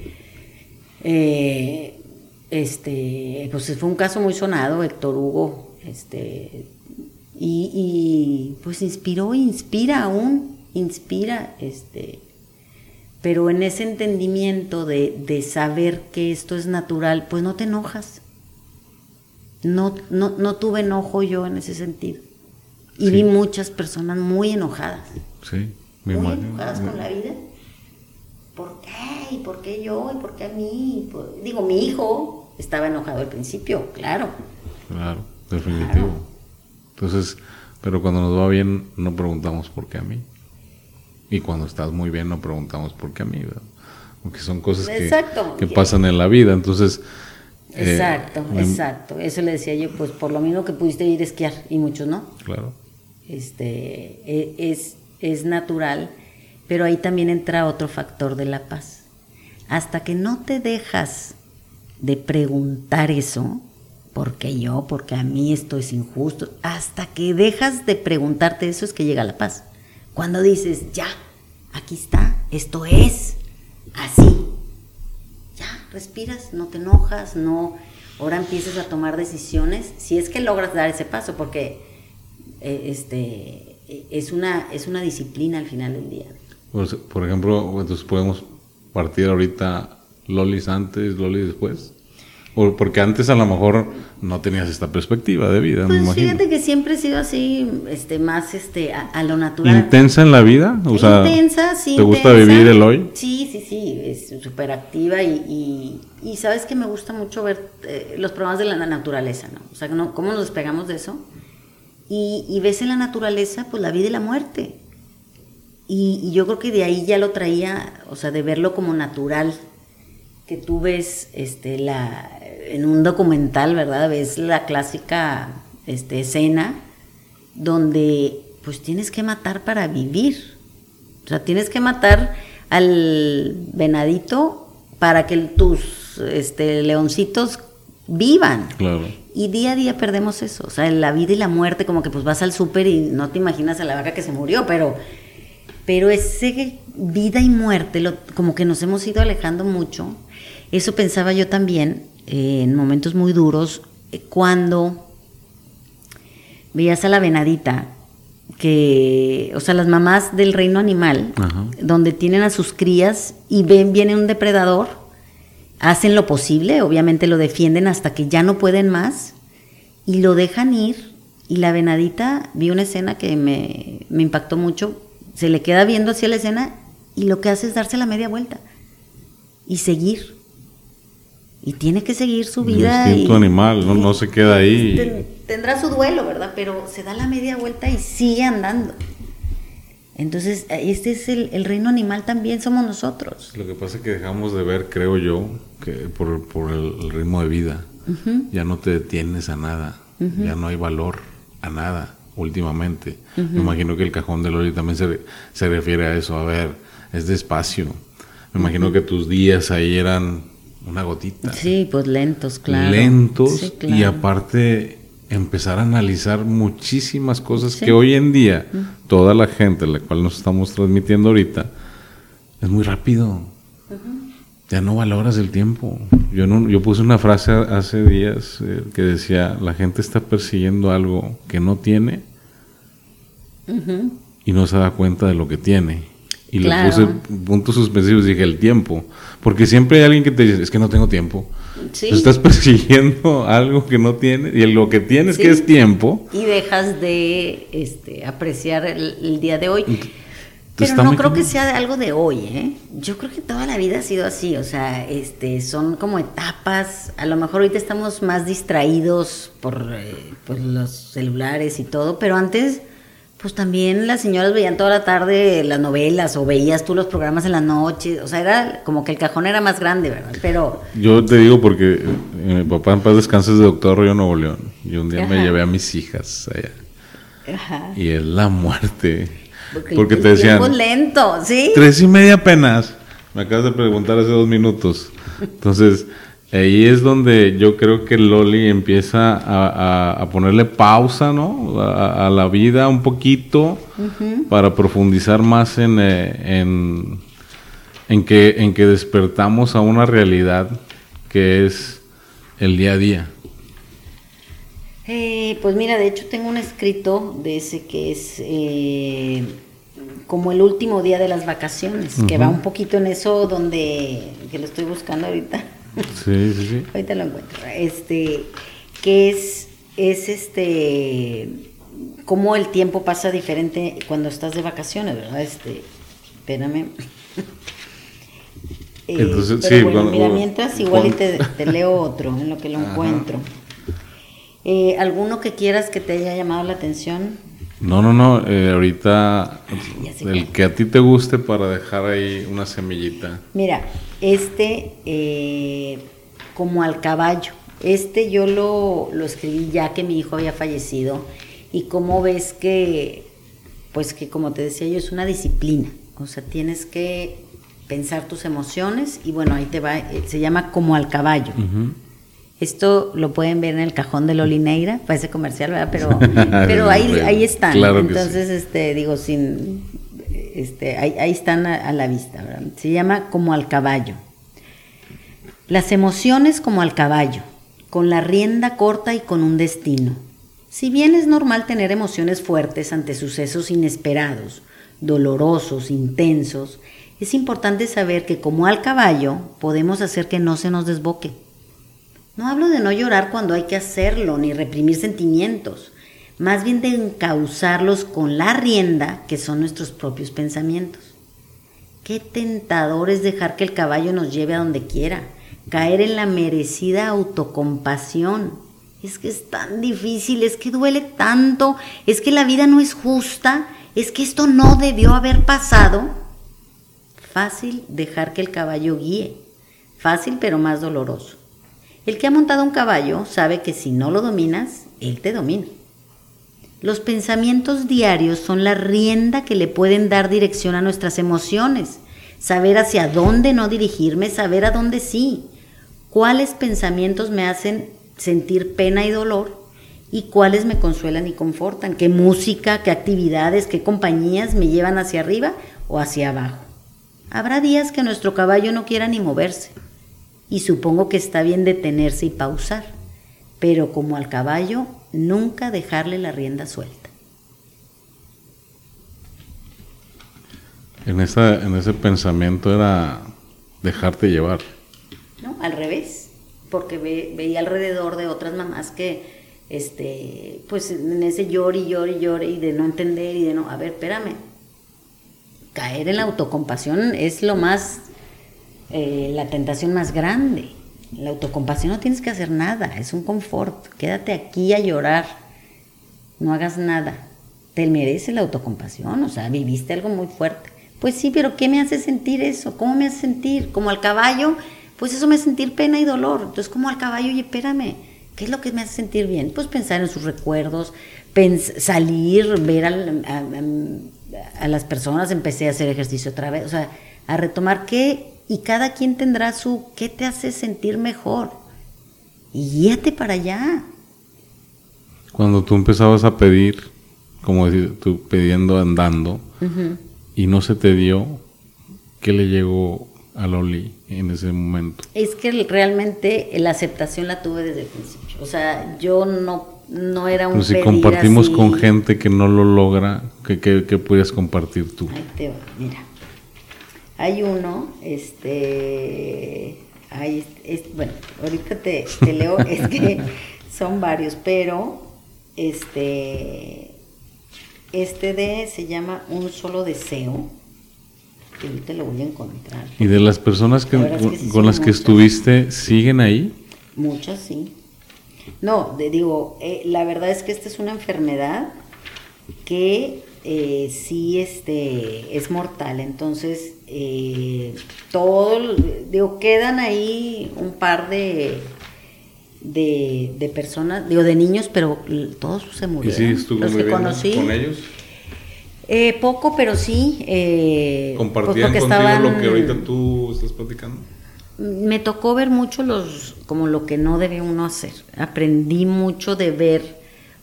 eh, este, pues fue un caso muy sonado, Héctor Hugo, este, y, y pues inspiró, inspira aún, inspira, este, pero en ese entendimiento de, saber que esto es natural, pues no te enojas. No, no, tuve enojo yo en ese sentido. Y vi muchas personas muy enojadas.
Sí,
muy enojadas con la vida. ¿Por qué? ¿Y por qué yo? ¿Y por qué a mí? Digo, mi hijo estaba enojado al principio, claro.
Claro, definitivo. Entonces, pero cuando nos va bien, no preguntamos por qué a mí. Y cuando estás muy bien no preguntamos por qué a mí, ¿verdad? Porque son cosas que, pasan en la vida, entonces...
Eh, exacto, exacto. Eso le decía yo, pues por lo mismo que pudiste ir a esquiar, y muchos no.
Claro.
Este, e, es, es natural, pero ahí también entra otro factor de la paz. Hasta que no te dejas de preguntar eso, ¿por qué yo? Porque a mí esto es injusto. Hasta que dejas de preguntarte eso es que llega la paz. Cuando dices, ya, aquí está, esto es, así. Ya, respiras, no te enojas, no, ahora empiezas a tomar decisiones, si es que logras dar ese paso, porque eh, este, es, una, es una disciplina al final del día.
Por, por ejemplo, entonces podemos partir ahorita lolis antes, lolis después porque antes a lo mejor no tenías esta perspectiva de vida,
pues Fíjate que siempre he sido así, este, más este, a, lo natural.
¿Intensa en la vida? O sea,
intensa, sí.
¿Te gusta vivir el hoy?
Sí, sí, sí, es súper activa y, y, sabes que me gusta mucho ver eh, los programas de la naturaleza, ¿no? O sea, ¿no? ¿cómo nos despegamos de eso? Y, y, ves en la naturaleza, pues la vida y la muerte. Y, y yo creo que de ahí ya lo traía, o sea, de verlo como natural, que tú ves este, la, en un documental, ¿verdad? Ves la clásica este, escena donde pues tienes que matar para vivir. O sea, tienes que matar al venadito para que tus este, leoncitos vivan.
Claro.
Y día a día perdemos eso. O sea, la vida y la muerte, como que pues vas al súper y no te imaginas a la vaca que se murió, pero, pero ese vida y muerte, lo, como que nos hemos ido alejando mucho eso pensaba yo también eh, en momentos muy duros, eh, cuando veías a la venadita, que, o sea, las mamás del reino animal, donde tienen a sus crías y ven, viene un depredador, hacen lo posible, obviamente lo defienden hasta que ya no pueden más y lo dejan ir. Y la venadita, vi una escena que me, me impactó mucho, se le queda viendo hacia la escena y lo que hace es darse la media vuelta y seguir y tiene que seguir su vida.
instinto animal, no, no, se queda ahí.
tendrá su duelo, ¿verdad? Pero se da la media vuelta y sigue andando. Entonces, este es el, reino animal también, somos nosotros.
Lo que pasa es que dejamos de ver, creo yo, que por, por el, ritmo de vida, ya no te detienes a nada, ya no hay valor a nada últimamente. Me imagino que el cajón de Loli también se, se refiere a eso, a ver, es despacio. Me imagino que tus días ahí eran una gotita.
Sí, pues lentos, claro.
Lentos y aparte empezar a analizar muchísimas cosas que hoy en día toda la gente, la cual nos estamos transmitiendo ahorita, es muy rápido. Ya no valoras el tiempo. Yo, no, yo puse una frase hace días eh, que decía, la gente está persiguiendo algo que no tiene y no se da cuenta de lo que tiene. Y le puse puntos suspensivos y dije el tiempo. Porque siempre hay alguien que te dice, es que no tengo tiempo. Estás persiguiendo algo que no tienes y lo que tienes que es tiempo.
Y dejas de este, apreciar el, día de hoy. Pero no creo que sea algo de hoy, ¿eh? Yo creo que toda la vida ha sido así, o sea, este, son como etapas. A lo mejor ahorita estamos más distraídos por, eh, por los celulares y todo, pero antes pues también las señoras veían toda la tarde las novelas o veías tú los programas en la noche, o sea, era como que el cajón era más grande, ¿verdad? Pero...
Yo te digo porque eh, mi papá en paz descanse de doctor Río Nuevo León y un día me llevé a mis hijas allá. Ajá. Y es la muerte. Porque, te decían...
lento, ¿sí?
Tres y media apenas. Me acabas de preguntar hace dos minutos. Entonces... Ahí es donde yo creo que Loli empieza a, ponerle pausa, ¿no? A, la vida un poquito para profundizar más en, eh, en, que, en que despertamos a una realidad que es el día a día.
Eh, pues mira, de hecho tengo un escrito de ese que es eh, como el último día de las vacaciones, que va un poquito en eso donde, que lo estoy buscando ahorita
Sí, sí, sí.
Ahorita lo encuentro. Este, que es, es este, cómo el tiempo pasa diferente cuando estás de vacaciones, ¿verdad? Este, espérame. Eh, Entonces, sí, mira, mientras igual y te, leo otro en lo que lo encuentro. Eh, ¿Alguno que quieras que te haya llamado la atención?
No, no, no. Eh, ahorita el que a ti te guste para dejar ahí una semillita.
Mira, este eh, como al caballo. Este yo lo, lo, escribí ya que mi hijo había fallecido y como ves que, pues que como te decía yo, es una disciplina. O sea, tienes que pensar tus emociones y bueno, ahí te va, eh, se llama como al caballo. Esto lo pueden ver en el cajón de Lolineira, parece comercial, ¿verdad? Pero, pero ahí, ahí están. Entonces, este, digo, sin, este, ahí, ahí están a, la vista, ¿verdad? Se llama como al caballo. Las emociones como al caballo, con la rienda corta y con un destino. Si bien es normal tener emociones fuertes ante sucesos inesperados, dolorosos, intensos, es importante saber que como al caballo podemos hacer que no se nos desboque no hablo de no llorar cuando hay que hacerlo, ni reprimir sentimientos, más bien de encauzarlos con la rienda que son nuestros propios pensamientos. Qué tentador es dejar que el caballo nos lleve a donde quiera, caer en la merecida autocompasión. Es que es tan difícil, es que duele tanto, es que la vida no es justa, es que esto no debió haber pasado. Fácil dejar que el caballo guíe, fácil pero más doloroso. El que ha montado un caballo sabe que si no lo dominas, él te domina. Los pensamientos diarios son la rienda que le pueden dar dirección a nuestras emociones. Saber hacia dónde no dirigirme, saber a dónde sí. Cuáles pensamientos me hacen sentir pena y dolor y cuáles me consuelan y confortan. Qué música, qué actividades, qué compañías me llevan hacia arriba o hacia abajo. Habrá días que nuestro caballo no quiera ni moverse y supongo que está bien detenerse y pausar, pero como al caballo, nunca dejarle la rienda suelta.
En, esa, en ese pensamiento era dejarte llevar.
No, al revés, porque veía alrededor de otras mamás que, este, pues en ese llore y llore y llore y de no entender y de no, a ver, espérame, caer en la autocompasión es lo más eh, la tentación más grande. La autocompasión no tienes que hacer nada, es un confort. Quédate aquí a llorar, no hagas nada. Te merece la autocompasión, o sea, viviste algo muy fuerte. Pues sí, pero ¿qué me hace sentir eso? ¿Cómo me hace sentir? Como al caballo, pues eso me hace sentir pena y dolor. Entonces, como al caballo, oye, espérame, ¿qué es lo que me hace sentir bien? Pues pensar en sus recuerdos, salir, ver a, a las personas, empecé a hacer ejercicio otra vez, o sea, a retomar qué y cada quien tendrá su qué te hace sentir mejor. Y guíate para allá.
Cuando tú empezabas a pedir, como decir, tú pidiendo andando, y no se te dio, ¿qué le llegó a Loli en ese momento?
Es que realmente la aceptación la tuve desde el principio. O sea, yo no no era un
Pero si compartimos con gente que no lo logra, ¿qué, qué, puedes compartir tú?
Ahí te va, mira. Hay uno, este, hay, bueno, ahorita te, leo, es que son varios, pero este, este de se llama Un solo deseo, que ahorita lo voy a encontrar.
¿Y de las personas que, con, las que estuviste, siguen ahí?
Muchas, sí. No, digo, eh, la verdad es que esta es una enfermedad que eh, sí este, es mortal, entonces eh, todo, digo, quedan ahí un par de, de, personas, digo, de niños, pero todos se murieron.
¿Y sí estuvo Los que conocí, con ellos?
poco, pero sí.
Eh, ¿Compartían contigo lo que ahorita tú estás platicando?
me tocó ver mucho los, como lo que no debe uno hacer. Aprendí mucho de ver,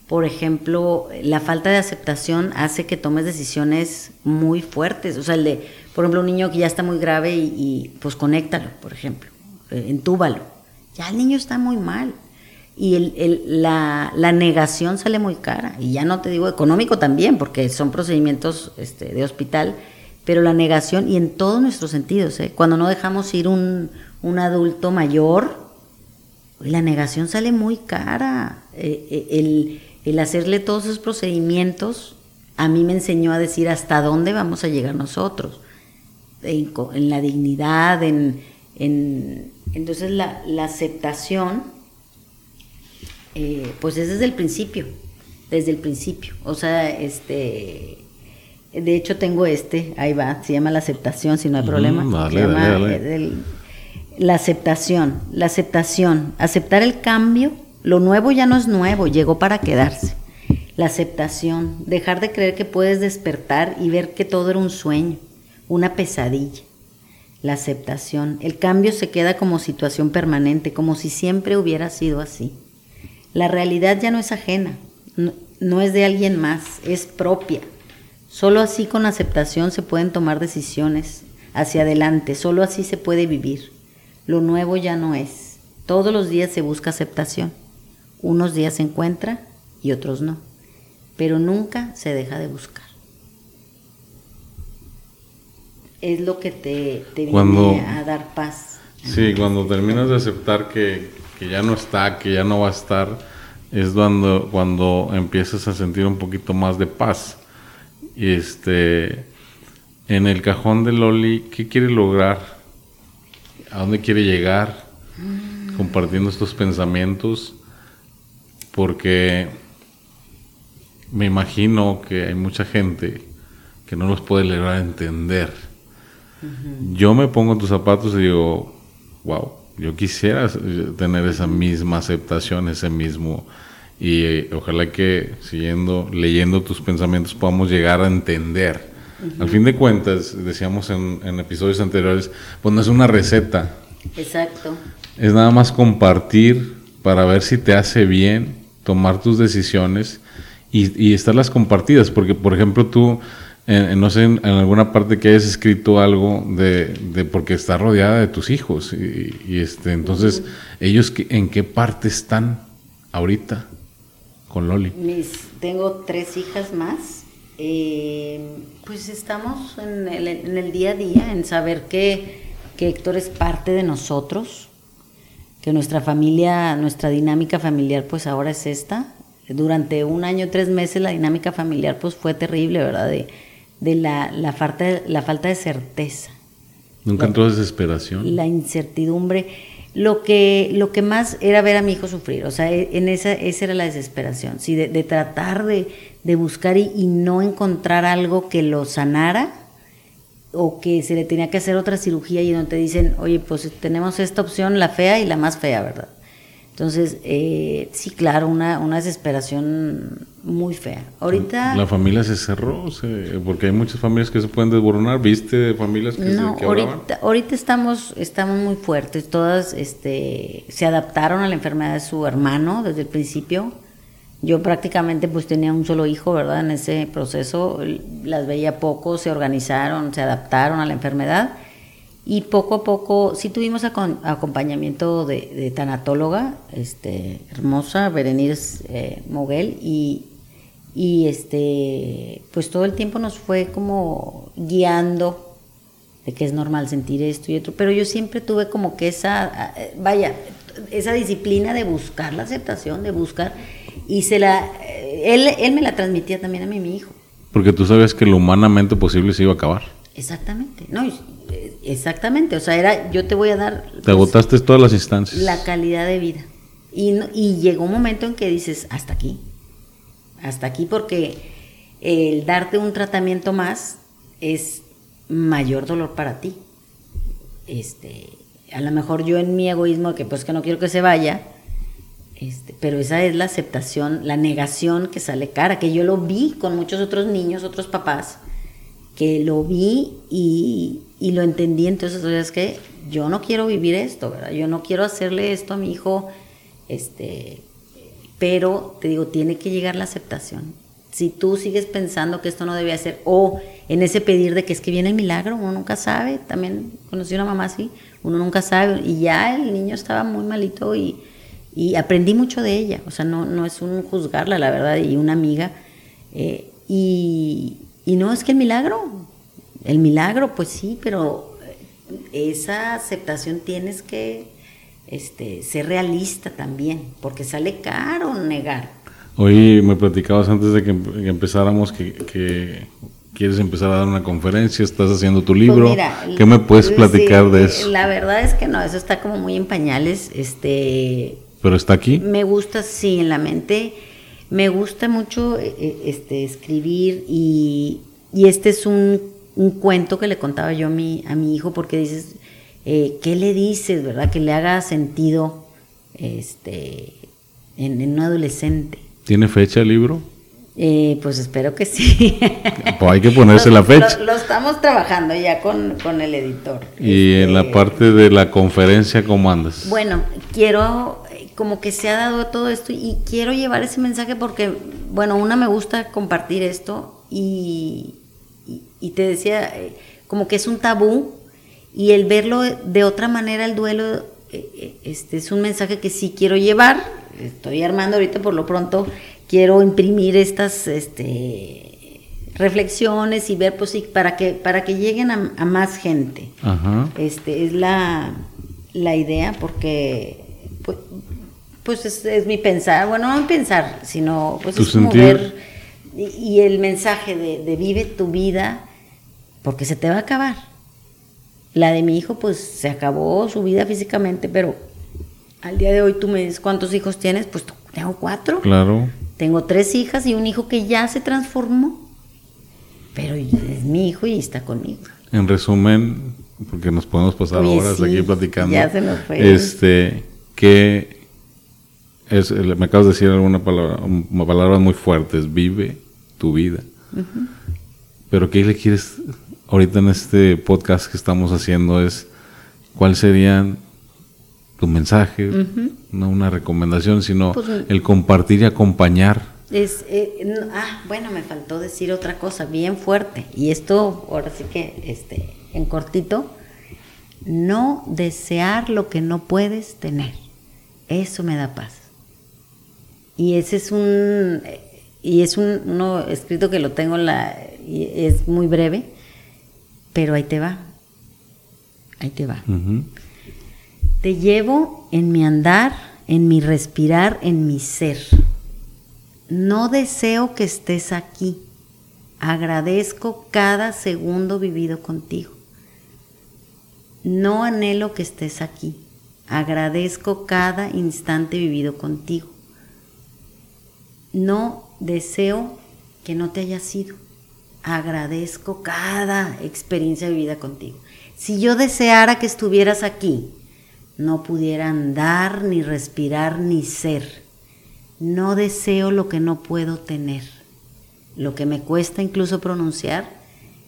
por ejemplo, la falta de aceptación hace que tomes decisiones muy fuertes. O sea, el de, por ejemplo, un niño que ya está muy grave y, pues conéctalo, por ejemplo, eh, entúbalo. Ya el niño está muy mal. Y el, la, la, negación sale muy cara. Y ya no te digo económico también, porque son procedimientos este, de hospital, pero la negación y en todos nuestros sentidos. ¿eh? Cuando no dejamos ir un, un adulto mayor, la negación sale muy cara. Eh, eh, el, hacerle todos esos procedimientos a mí me enseñó a decir hasta dónde vamos a llegar nosotros, en, la dignidad, en, entonces la, aceptación, eh, pues es desde el principio, desde el principio. O sea, este, de hecho tengo este, ahí va, se llama la aceptación, si no hay problema. se llama, la aceptación, la aceptación, aceptar el cambio, lo nuevo ya no es nuevo, llegó para quedarse. La aceptación, dejar de creer que puedes despertar y ver que todo era un sueño, una pesadilla. La aceptación, el cambio se queda como situación permanente, como si siempre hubiera sido así. La realidad ya no es ajena, no, no es de alguien más, es propia. Solo así con aceptación se pueden tomar decisiones hacia adelante, solo así se puede vivir. Lo nuevo ya no es. Todos los días se busca aceptación. Unos días se encuentra y otros no. Pero nunca se deja de buscar. Es lo que te, te viene a dar paz.
Sí, cuando terminas de aceptar que, ya no está, que ya no va a estar, es cuando, cuando empiezas a sentir un poquito más de paz. Y este, en el cajón de Loli, ¿qué quiere lograr? a dónde quiere llegar compartiendo estos pensamientos, porque me imagino que hay mucha gente que no los puede lograr Yo me pongo en tus zapatos y digo, wow, yo quisiera tener esa misma aceptación, ese mismo, y eh, ojalá que siguiendo, leyendo tus pensamientos podamos llegar a entender al fin de cuentas, decíamos en, episodios anteriores, pues no es una receta.
Exacto.
Es nada más compartir para ver si te hace bien tomar tus decisiones y, estarlas compartidas. Porque, por ejemplo, tú, no sé, en, alguna parte que hayas escrito algo de, porque está rodeada de tus hijos. Y, este, entonces, ¿ellos en qué parte están ahorita con Loli?
Mis, tengo tres hijas más eh, pues estamos en el, día a día, en saber que, Héctor es parte de nosotros, que nuestra familia, nuestra dinámica familiar pues ahora es esta. Durante un año, tres meses la dinámica familiar pues fue terrible, ¿verdad? De, de la, la, falta, la falta de certeza.
¿Nunca entró desesperación?
La incertidumbre. lo que, lo que más era ver a mi hijo sufrir, o sea, e, en esa, esa era la desesperación, sí, de, de tratar de, de buscar y, y, no encontrar algo que lo sanara o que se le tenía que hacer otra cirugía y donde te dicen, oye, pues tenemos esta opción, la fea y la más fea, ¿verdad? Entonces, eh, sí, claro, una, una desesperación muy fea. Ahorita...
¿La familia se cerró? porque hay muchas familias que se pueden desboronar. ¿Viste familias que
no,
se
ahorita, ahorita estamos, estamos muy fuertes. Todas este, se adaptaron a la enfermedad de su hermano desde el principio. Yo prácticamente pues tenía un solo hijo, ¿verdad? En ese proceso las veía poco, se organizaron, se adaptaron a la enfermedad y poco a poco sí tuvimos acompañamiento de, tanatóloga, este, hermosa, Berenice eh, Moguel, y, y este, pues todo el tiempo nos fue como guiando de que es normal sentir esto y otro, pero yo siempre tuve como que esa, eh, vaya, esa disciplina de buscar la aceptación, de buscar, y se la, eh, él, él me la transmitía también a mí, mi hijo.
Porque tú sabes que lo humanamente posible se iba a acabar.
Exactamente, no, Exactamente, o sea, era yo te voy a dar...
Te pues, agotaste todas las instancias.
La calidad de vida. Y, y llegó un momento en que dices, hasta aquí, hasta aquí porque el darte un tratamiento más es mayor dolor para ti. Este, a lo mejor yo en mi egoísmo, que pues que no quiero que se vaya, este, pero esa es la aceptación, la negación que sale cara, que yo lo vi con muchos otros niños, otros papás, que lo vi y, y lo entendí, entonces es que yo no quiero vivir esto, ¿verdad? Yo no quiero hacerle esto a mi hijo, este, pero te digo, tiene que llegar la aceptación. Si tú sigues pensando que esto no debía ser, o en ese pedir de que es que viene el milagro, uno nunca sabe, también conocí una mamá así, uno nunca sabe, y ya el niño estaba muy malito y, y aprendí mucho de ella, o sea, no, no es un juzgarla, la verdad, y una amiga, eh, y, y no es que el milagro, el milagro, pues sí, pero esa aceptación tienes que este, ser realista también, porque sale caro negar.
Hoy me platicabas antes de que, empezáramos que, quieres empezar a dar una conferencia, estás haciendo tu libro. Pues mira, ¿Qué me puedes platicar de eso?
La verdad es que no, eso está como muy en pañales. Este,
¿Pero está aquí?
Me gusta, sí, en la mente. Me gusta mucho eh, eh, este, escribir y, y este es un un cuento que le contaba yo a mi, a mi hijo, porque dices, eh, ¿qué le dices, verdad? Que le haga sentido este, en, un adolescente.
¿Tiene fecha el libro?
Eh, pues espero que sí.
Pues hay que ponerse la fecha.
Lo, estamos trabajando ya con, el editor.
¿Y en la este, parte de la conferencia cómo andas?
Bueno, quiero, como que se ha dado todo esto y quiero llevar ese mensaje porque, bueno, una me gusta compartir esto y, y te decía, eh, como que es un tabú y el verlo de otra manera, el duelo, eh, eh, este es un mensaje que sí quiero llevar, estoy armando ahorita por lo pronto, quiero imprimir estas este, reflexiones y ver pues sí, para que, para que lleguen a, más gente. Este, es la, la idea porque pues, pues es, mi pensar, bueno, no pensar, sino pues es como ver y, el mensaje de, de, vive tu vida porque se te va a acabar. La de mi hijo, pues se acabó su vida físicamente, pero al día de hoy tú me dices cuántos hijos tienes, pues tengo cuatro.
Claro.
Tengo tres hijas y un hijo que ya se transformó, pero es mi hijo y está conmigo.
En resumen, porque nos podemos pasar horas aquí platicando.
Ya se nos fue.
Este, que es, me acabas de decir alguna palabra, palabras muy fuertes, vive tu vida. Pero ¿qué le quieres ahorita en este podcast que estamos haciendo es cuál sería tu mensaje, no una recomendación, sino pues, el compartir y acompañar.
Es, eh, ah, bueno, me faltó decir otra cosa bien fuerte, y esto ahora sí que este, en cortito, no desear lo que no puedes tener, eso me da paz. Y ese es un, y es un uno escrito que lo tengo en la, es muy breve, pero ahí te va. Ahí te va. Te llevo en mi andar, en mi respirar, en mi ser. No deseo que estés aquí. Agradezco cada segundo vivido contigo. No anhelo que estés aquí. agradezco cada instante vivido contigo. No deseo que no te haya sido. Agradezco cada experiencia vivida contigo. Si yo deseara que estuvieras aquí, no pudiera andar, ni respirar, ni ser. No deseo lo que no puedo tener. Lo que me cuesta incluso pronunciar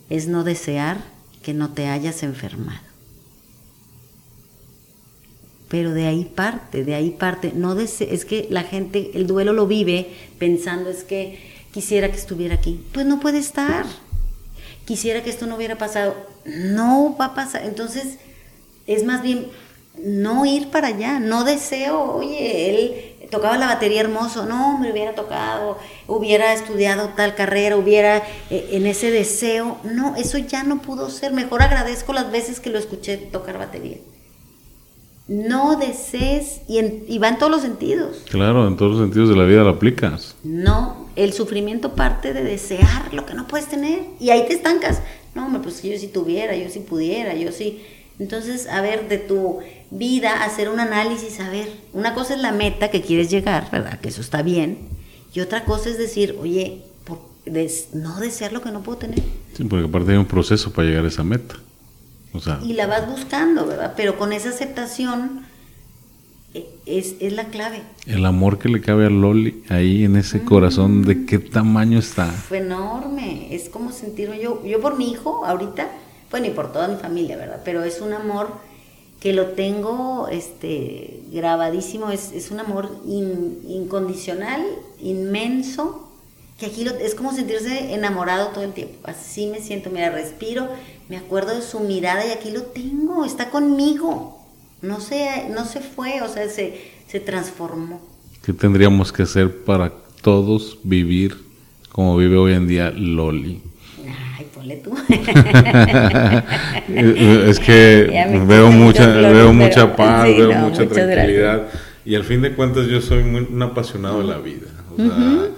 es no desear que no te hayas enfermado. Pero de ahí parte, de ahí parte. No es que la gente, el duelo lo vive pensando es que quisiera que estuviera aquí. Pues no puede estar. Quisiera que esto no hubiera pasado. No va a pasar. Entonces, es más bien no ir para allá. No deseo, oye, él tocaba la batería hermoso. No, me hubiera tocado, hubiera estudiado tal carrera, hubiera eh, en ese deseo. No, eso ya no pudo ser. Mejor agradezco las veces que lo escuché tocar batería no desees, y, y, va en todos los sentidos.
Claro, en todos los sentidos de la vida lo aplicas.
No, el sufrimiento parte de desear lo que no puedes tener y ahí te estancas. No, pues yo si tuviera, yo si pudiera, yo sí. Entonces, a ver, de tu vida, hacer un análisis, a ver, una cosa es la meta que quieres llegar, ¿verdad? Que eso está bien. Y otra cosa es decir, oye, no desear lo que no puedo tener.
Sí, porque aparte hay un proceso para llegar a esa meta
y la vas buscando, ¿verdad? Pero con esa aceptación eh, es, es, la clave.
El amor que le cabe a Loli ahí en ese corazón, ¿de qué tamaño está?
Fue enorme, es como sentirme yo, yo por mi hijo ahorita, bueno, y por toda mi familia, ¿verdad? Pero es un amor que lo tengo este, grabadísimo, es, es un amor incondicional, inmenso, que aquí es como sentirse enamorado todo el tiempo. Así me siento, mira, respiro, me acuerdo de su mirada y aquí lo tengo, está conmigo. No se, no se fue, o sea, se, se transformó.
¿Qué tendríamos que hacer para todos vivir como vive hoy en día Loli?
Ay, ponle tú.
es que veo mucha, veo mucha paz, veo mucha tranquilidad. Y al fin de cuentas yo soy muy, un apasionado de la vida. O sea,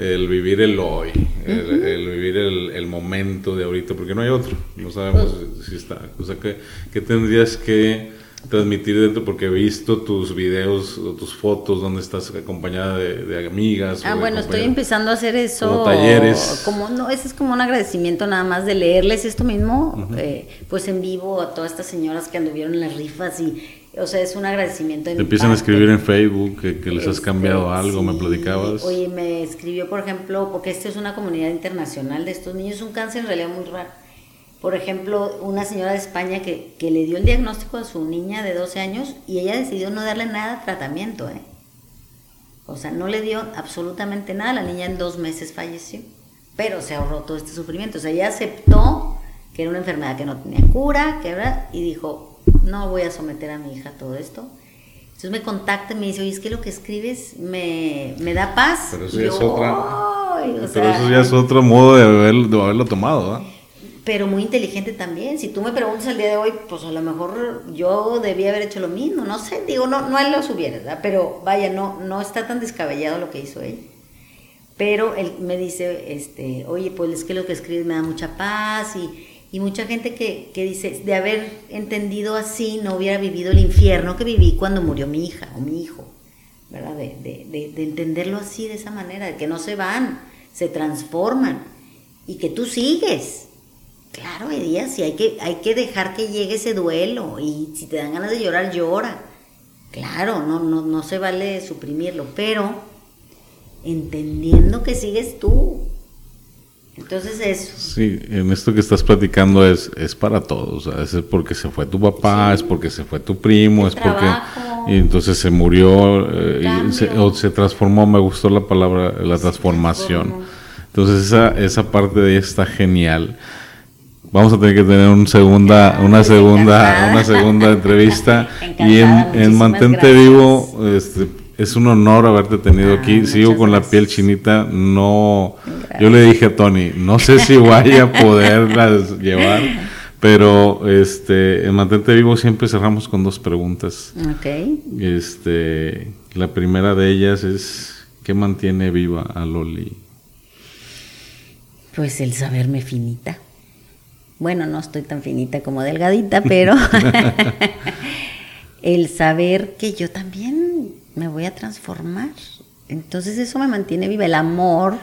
el vivir el hoy, el, vivir el, momento de ahorita, porque no hay otro, no sabemos si está. O sea, ¿qué, tendrías que transmitir dentro? Porque he visto tus videos o tus fotos donde estás acompañada de, amigas.
Ah, bueno, estoy empezando a hacer eso.
Como talleres.
Como, no, ese es como un agradecimiento nada más de leerles esto mismo, eh, pues en vivo a todas estas señoras que anduvieron en las rifas y o sea, es un agradecimiento.
Te empiezan a escribir en Facebook que, les has este, cambiado algo, me platicabas.
Oye, me escribió, por ejemplo, porque esta es una comunidad internacional de estos niños, un cáncer en realidad muy raro. Por ejemplo, una señora de España que, que le dio el diagnóstico a su niña de 12 años y ella decidió no darle nada de tratamiento, ¿eh? O sea, no le dio absolutamente nada, la niña en dos meses falleció, pero se ahorró todo este sufrimiento. O sea, ella aceptó que era una enfermedad que no tenía cura, que era, y dijo, no voy a someter a mi hija a todo esto. Entonces me contacta y me dice, oye, es que lo que escribes me, da paz.
Pero eso, ya, es otra, pero eso ya es otro modo de, haberlo tomado,
Pero muy inteligente también. Si tú me preguntas el día de hoy, pues a lo mejor yo debía haber hecho lo mismo. No sé, digo, no, no él lo subiera, ¿verdad? Pero vaya, no, no está tan descabellado lo que hizo él. Pero él me dice, este, oye, pues es que lo que escribes me da mucha paz y y mucha gente que, que, dice, de haber entendido así, no hubiera vivido el infierno que viví cuando murió mi hija o mi hijo, ¿verdad? De, de, de, entenderlo así, de esa manera, de que no se van, se transforman y que tú sigues. Claro, hay días y hay que, hay que dejar que llegue ese duelo y si te dan ganas de llorar, llora. Claro, no, no, no se vale suprimirlo, pero entendiendo que sigues tú, entonces eso.
Sí, en esto que estás platicando es, es para todos. Es porque se fue tu papá, es porque se fue tu primo, es porque... Y entonces se murió eh, o se transformó, me gustó la palabra, la transformación. Entonces esa, esa parte de ella está genial. Vamos a tener que tener un segunda, una segunda, una segunda entrevista. y en, en Mantente Vivo, este, es un honor haberte tenido aquí. Ah, Sigo con la piel chinita. No, yo le dije a Tony, no sé si vaya a poderlas llevar, pero este, en Mantente Vivo siempre cerramos con dos preguntas.
Ok.
Este, la primera de ellas es, ¿qué mantiene viva a Loli?
Pues el saberme finita. Bueno, no estoy tan finita como delgadita, pero el saber que yo también me voy a transformar. Entonces eso me mantiene viva, el amor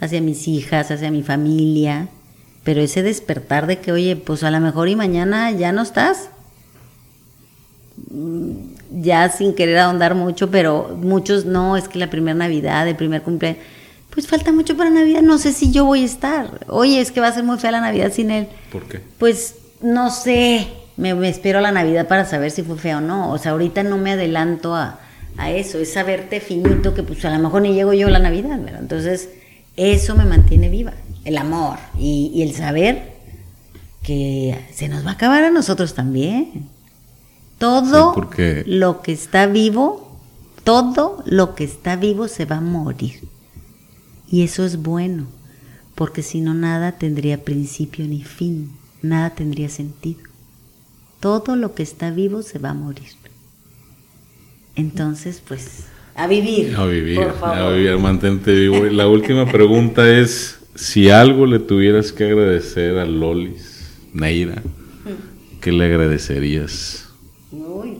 hacia mis hijas, hacia mi familia, pero ese despertar de que, oye, pues a lo mejor y mañana ya no estás. Mm, ya sin querer ahondar mucho, pero muchos no, es que la primera Navidad, el primer cumpleaños, pues falta mucho para Navidad, no sé si yo voy a estar. Oye, es que va a ser muy fea la Navidad sin él.
¿Por qué?
Pues no sé, me, me espero a la Navidad para saber si fue fea o no. O sea, ahorita no me adelanto a, a eso, es saberte finito que pues a lo mejor ni llego yo a la Navidad, ¿verdad? Entonces, eso me mantiene viva, el amor y, el saber que se nos va a acabar a nosotros también. Todo lo que está vivo, todo lo que está vivo se va a morir. Y eso es bueno, porque si no nada tendría principio ni fin, nada tendría sentido. Todo lo que está vivo se va a morir. Entonces, pues, a vivir.
A vivir, a vivir, mantente vivo. La última pregunta es, si algo le tuvieras que agradecer a Lolis, Neira, ¿qué le agradecerías?
Uy.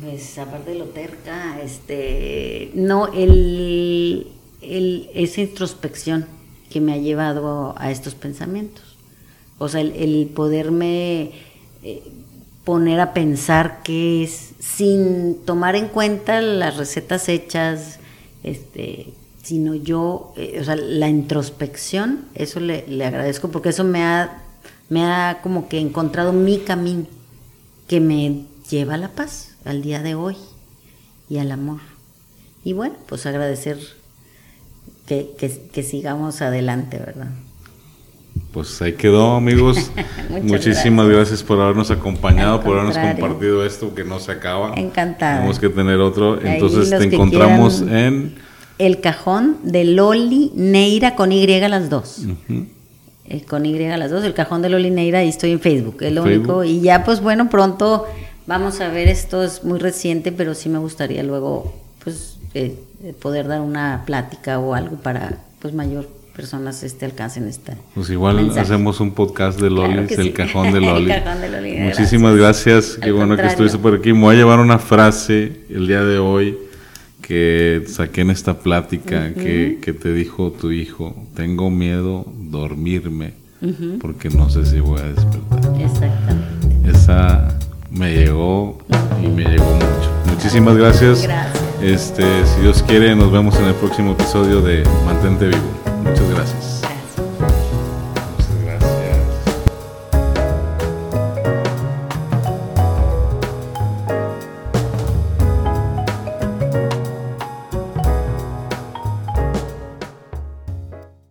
Pues aparte de lo terca, este, no, el, el, esa introspección que me ha llevado a, estos pensamientos. O sea, el, poderme eh, poner a pensar qué es, sin tomar en cuenta las recetas hechas, este, sino yo, eh, o sea, la introspección, eso le, agradezco porque eso me ha, me ha como que encontrado mi camino, que me lleva a la paz al día de hoy y al amor. Y bueno, pues agradecer que, que sigamos adelante, ¿verdad?
Pues ahí quedó, amigos. Muchísimas gracias. por habernos acompañado, por habernos compartido esto que no se acaba.
Encantada.
Tenemos que tener otro. Entonces te encontramos en...
El cajón de Loli Neira con Y las dos. Eh, con Y las dos, el cajón de Loli Neira, y estoy en Facebook, es lo único. Y ya, pues bueno, pronto vamos a ver, esto es muy reciente, pero sí me gustaría luego, pues, eh, poder dar una plática o algo para, pues, mayor personas este, alcancen esta.
Pues igual hacemos un podcast de Lolis, el, cajón de Lolis. Muchísimas gracias, qué bueno que estuviste por aquí. Me voy a llevar una frase el día de hoy que saqué en esta plática que, que, te dijo tu hijo, tengo miedo dormirme porque no sé si voy a despertar.
Exactamente.
Esa me llegó y me llegó mucho. Muchísimas gracias.
Gracias.
Este, si Dios quiere, nos vemos en el próximo episodio de Mantente Vivo. Muchas gracias.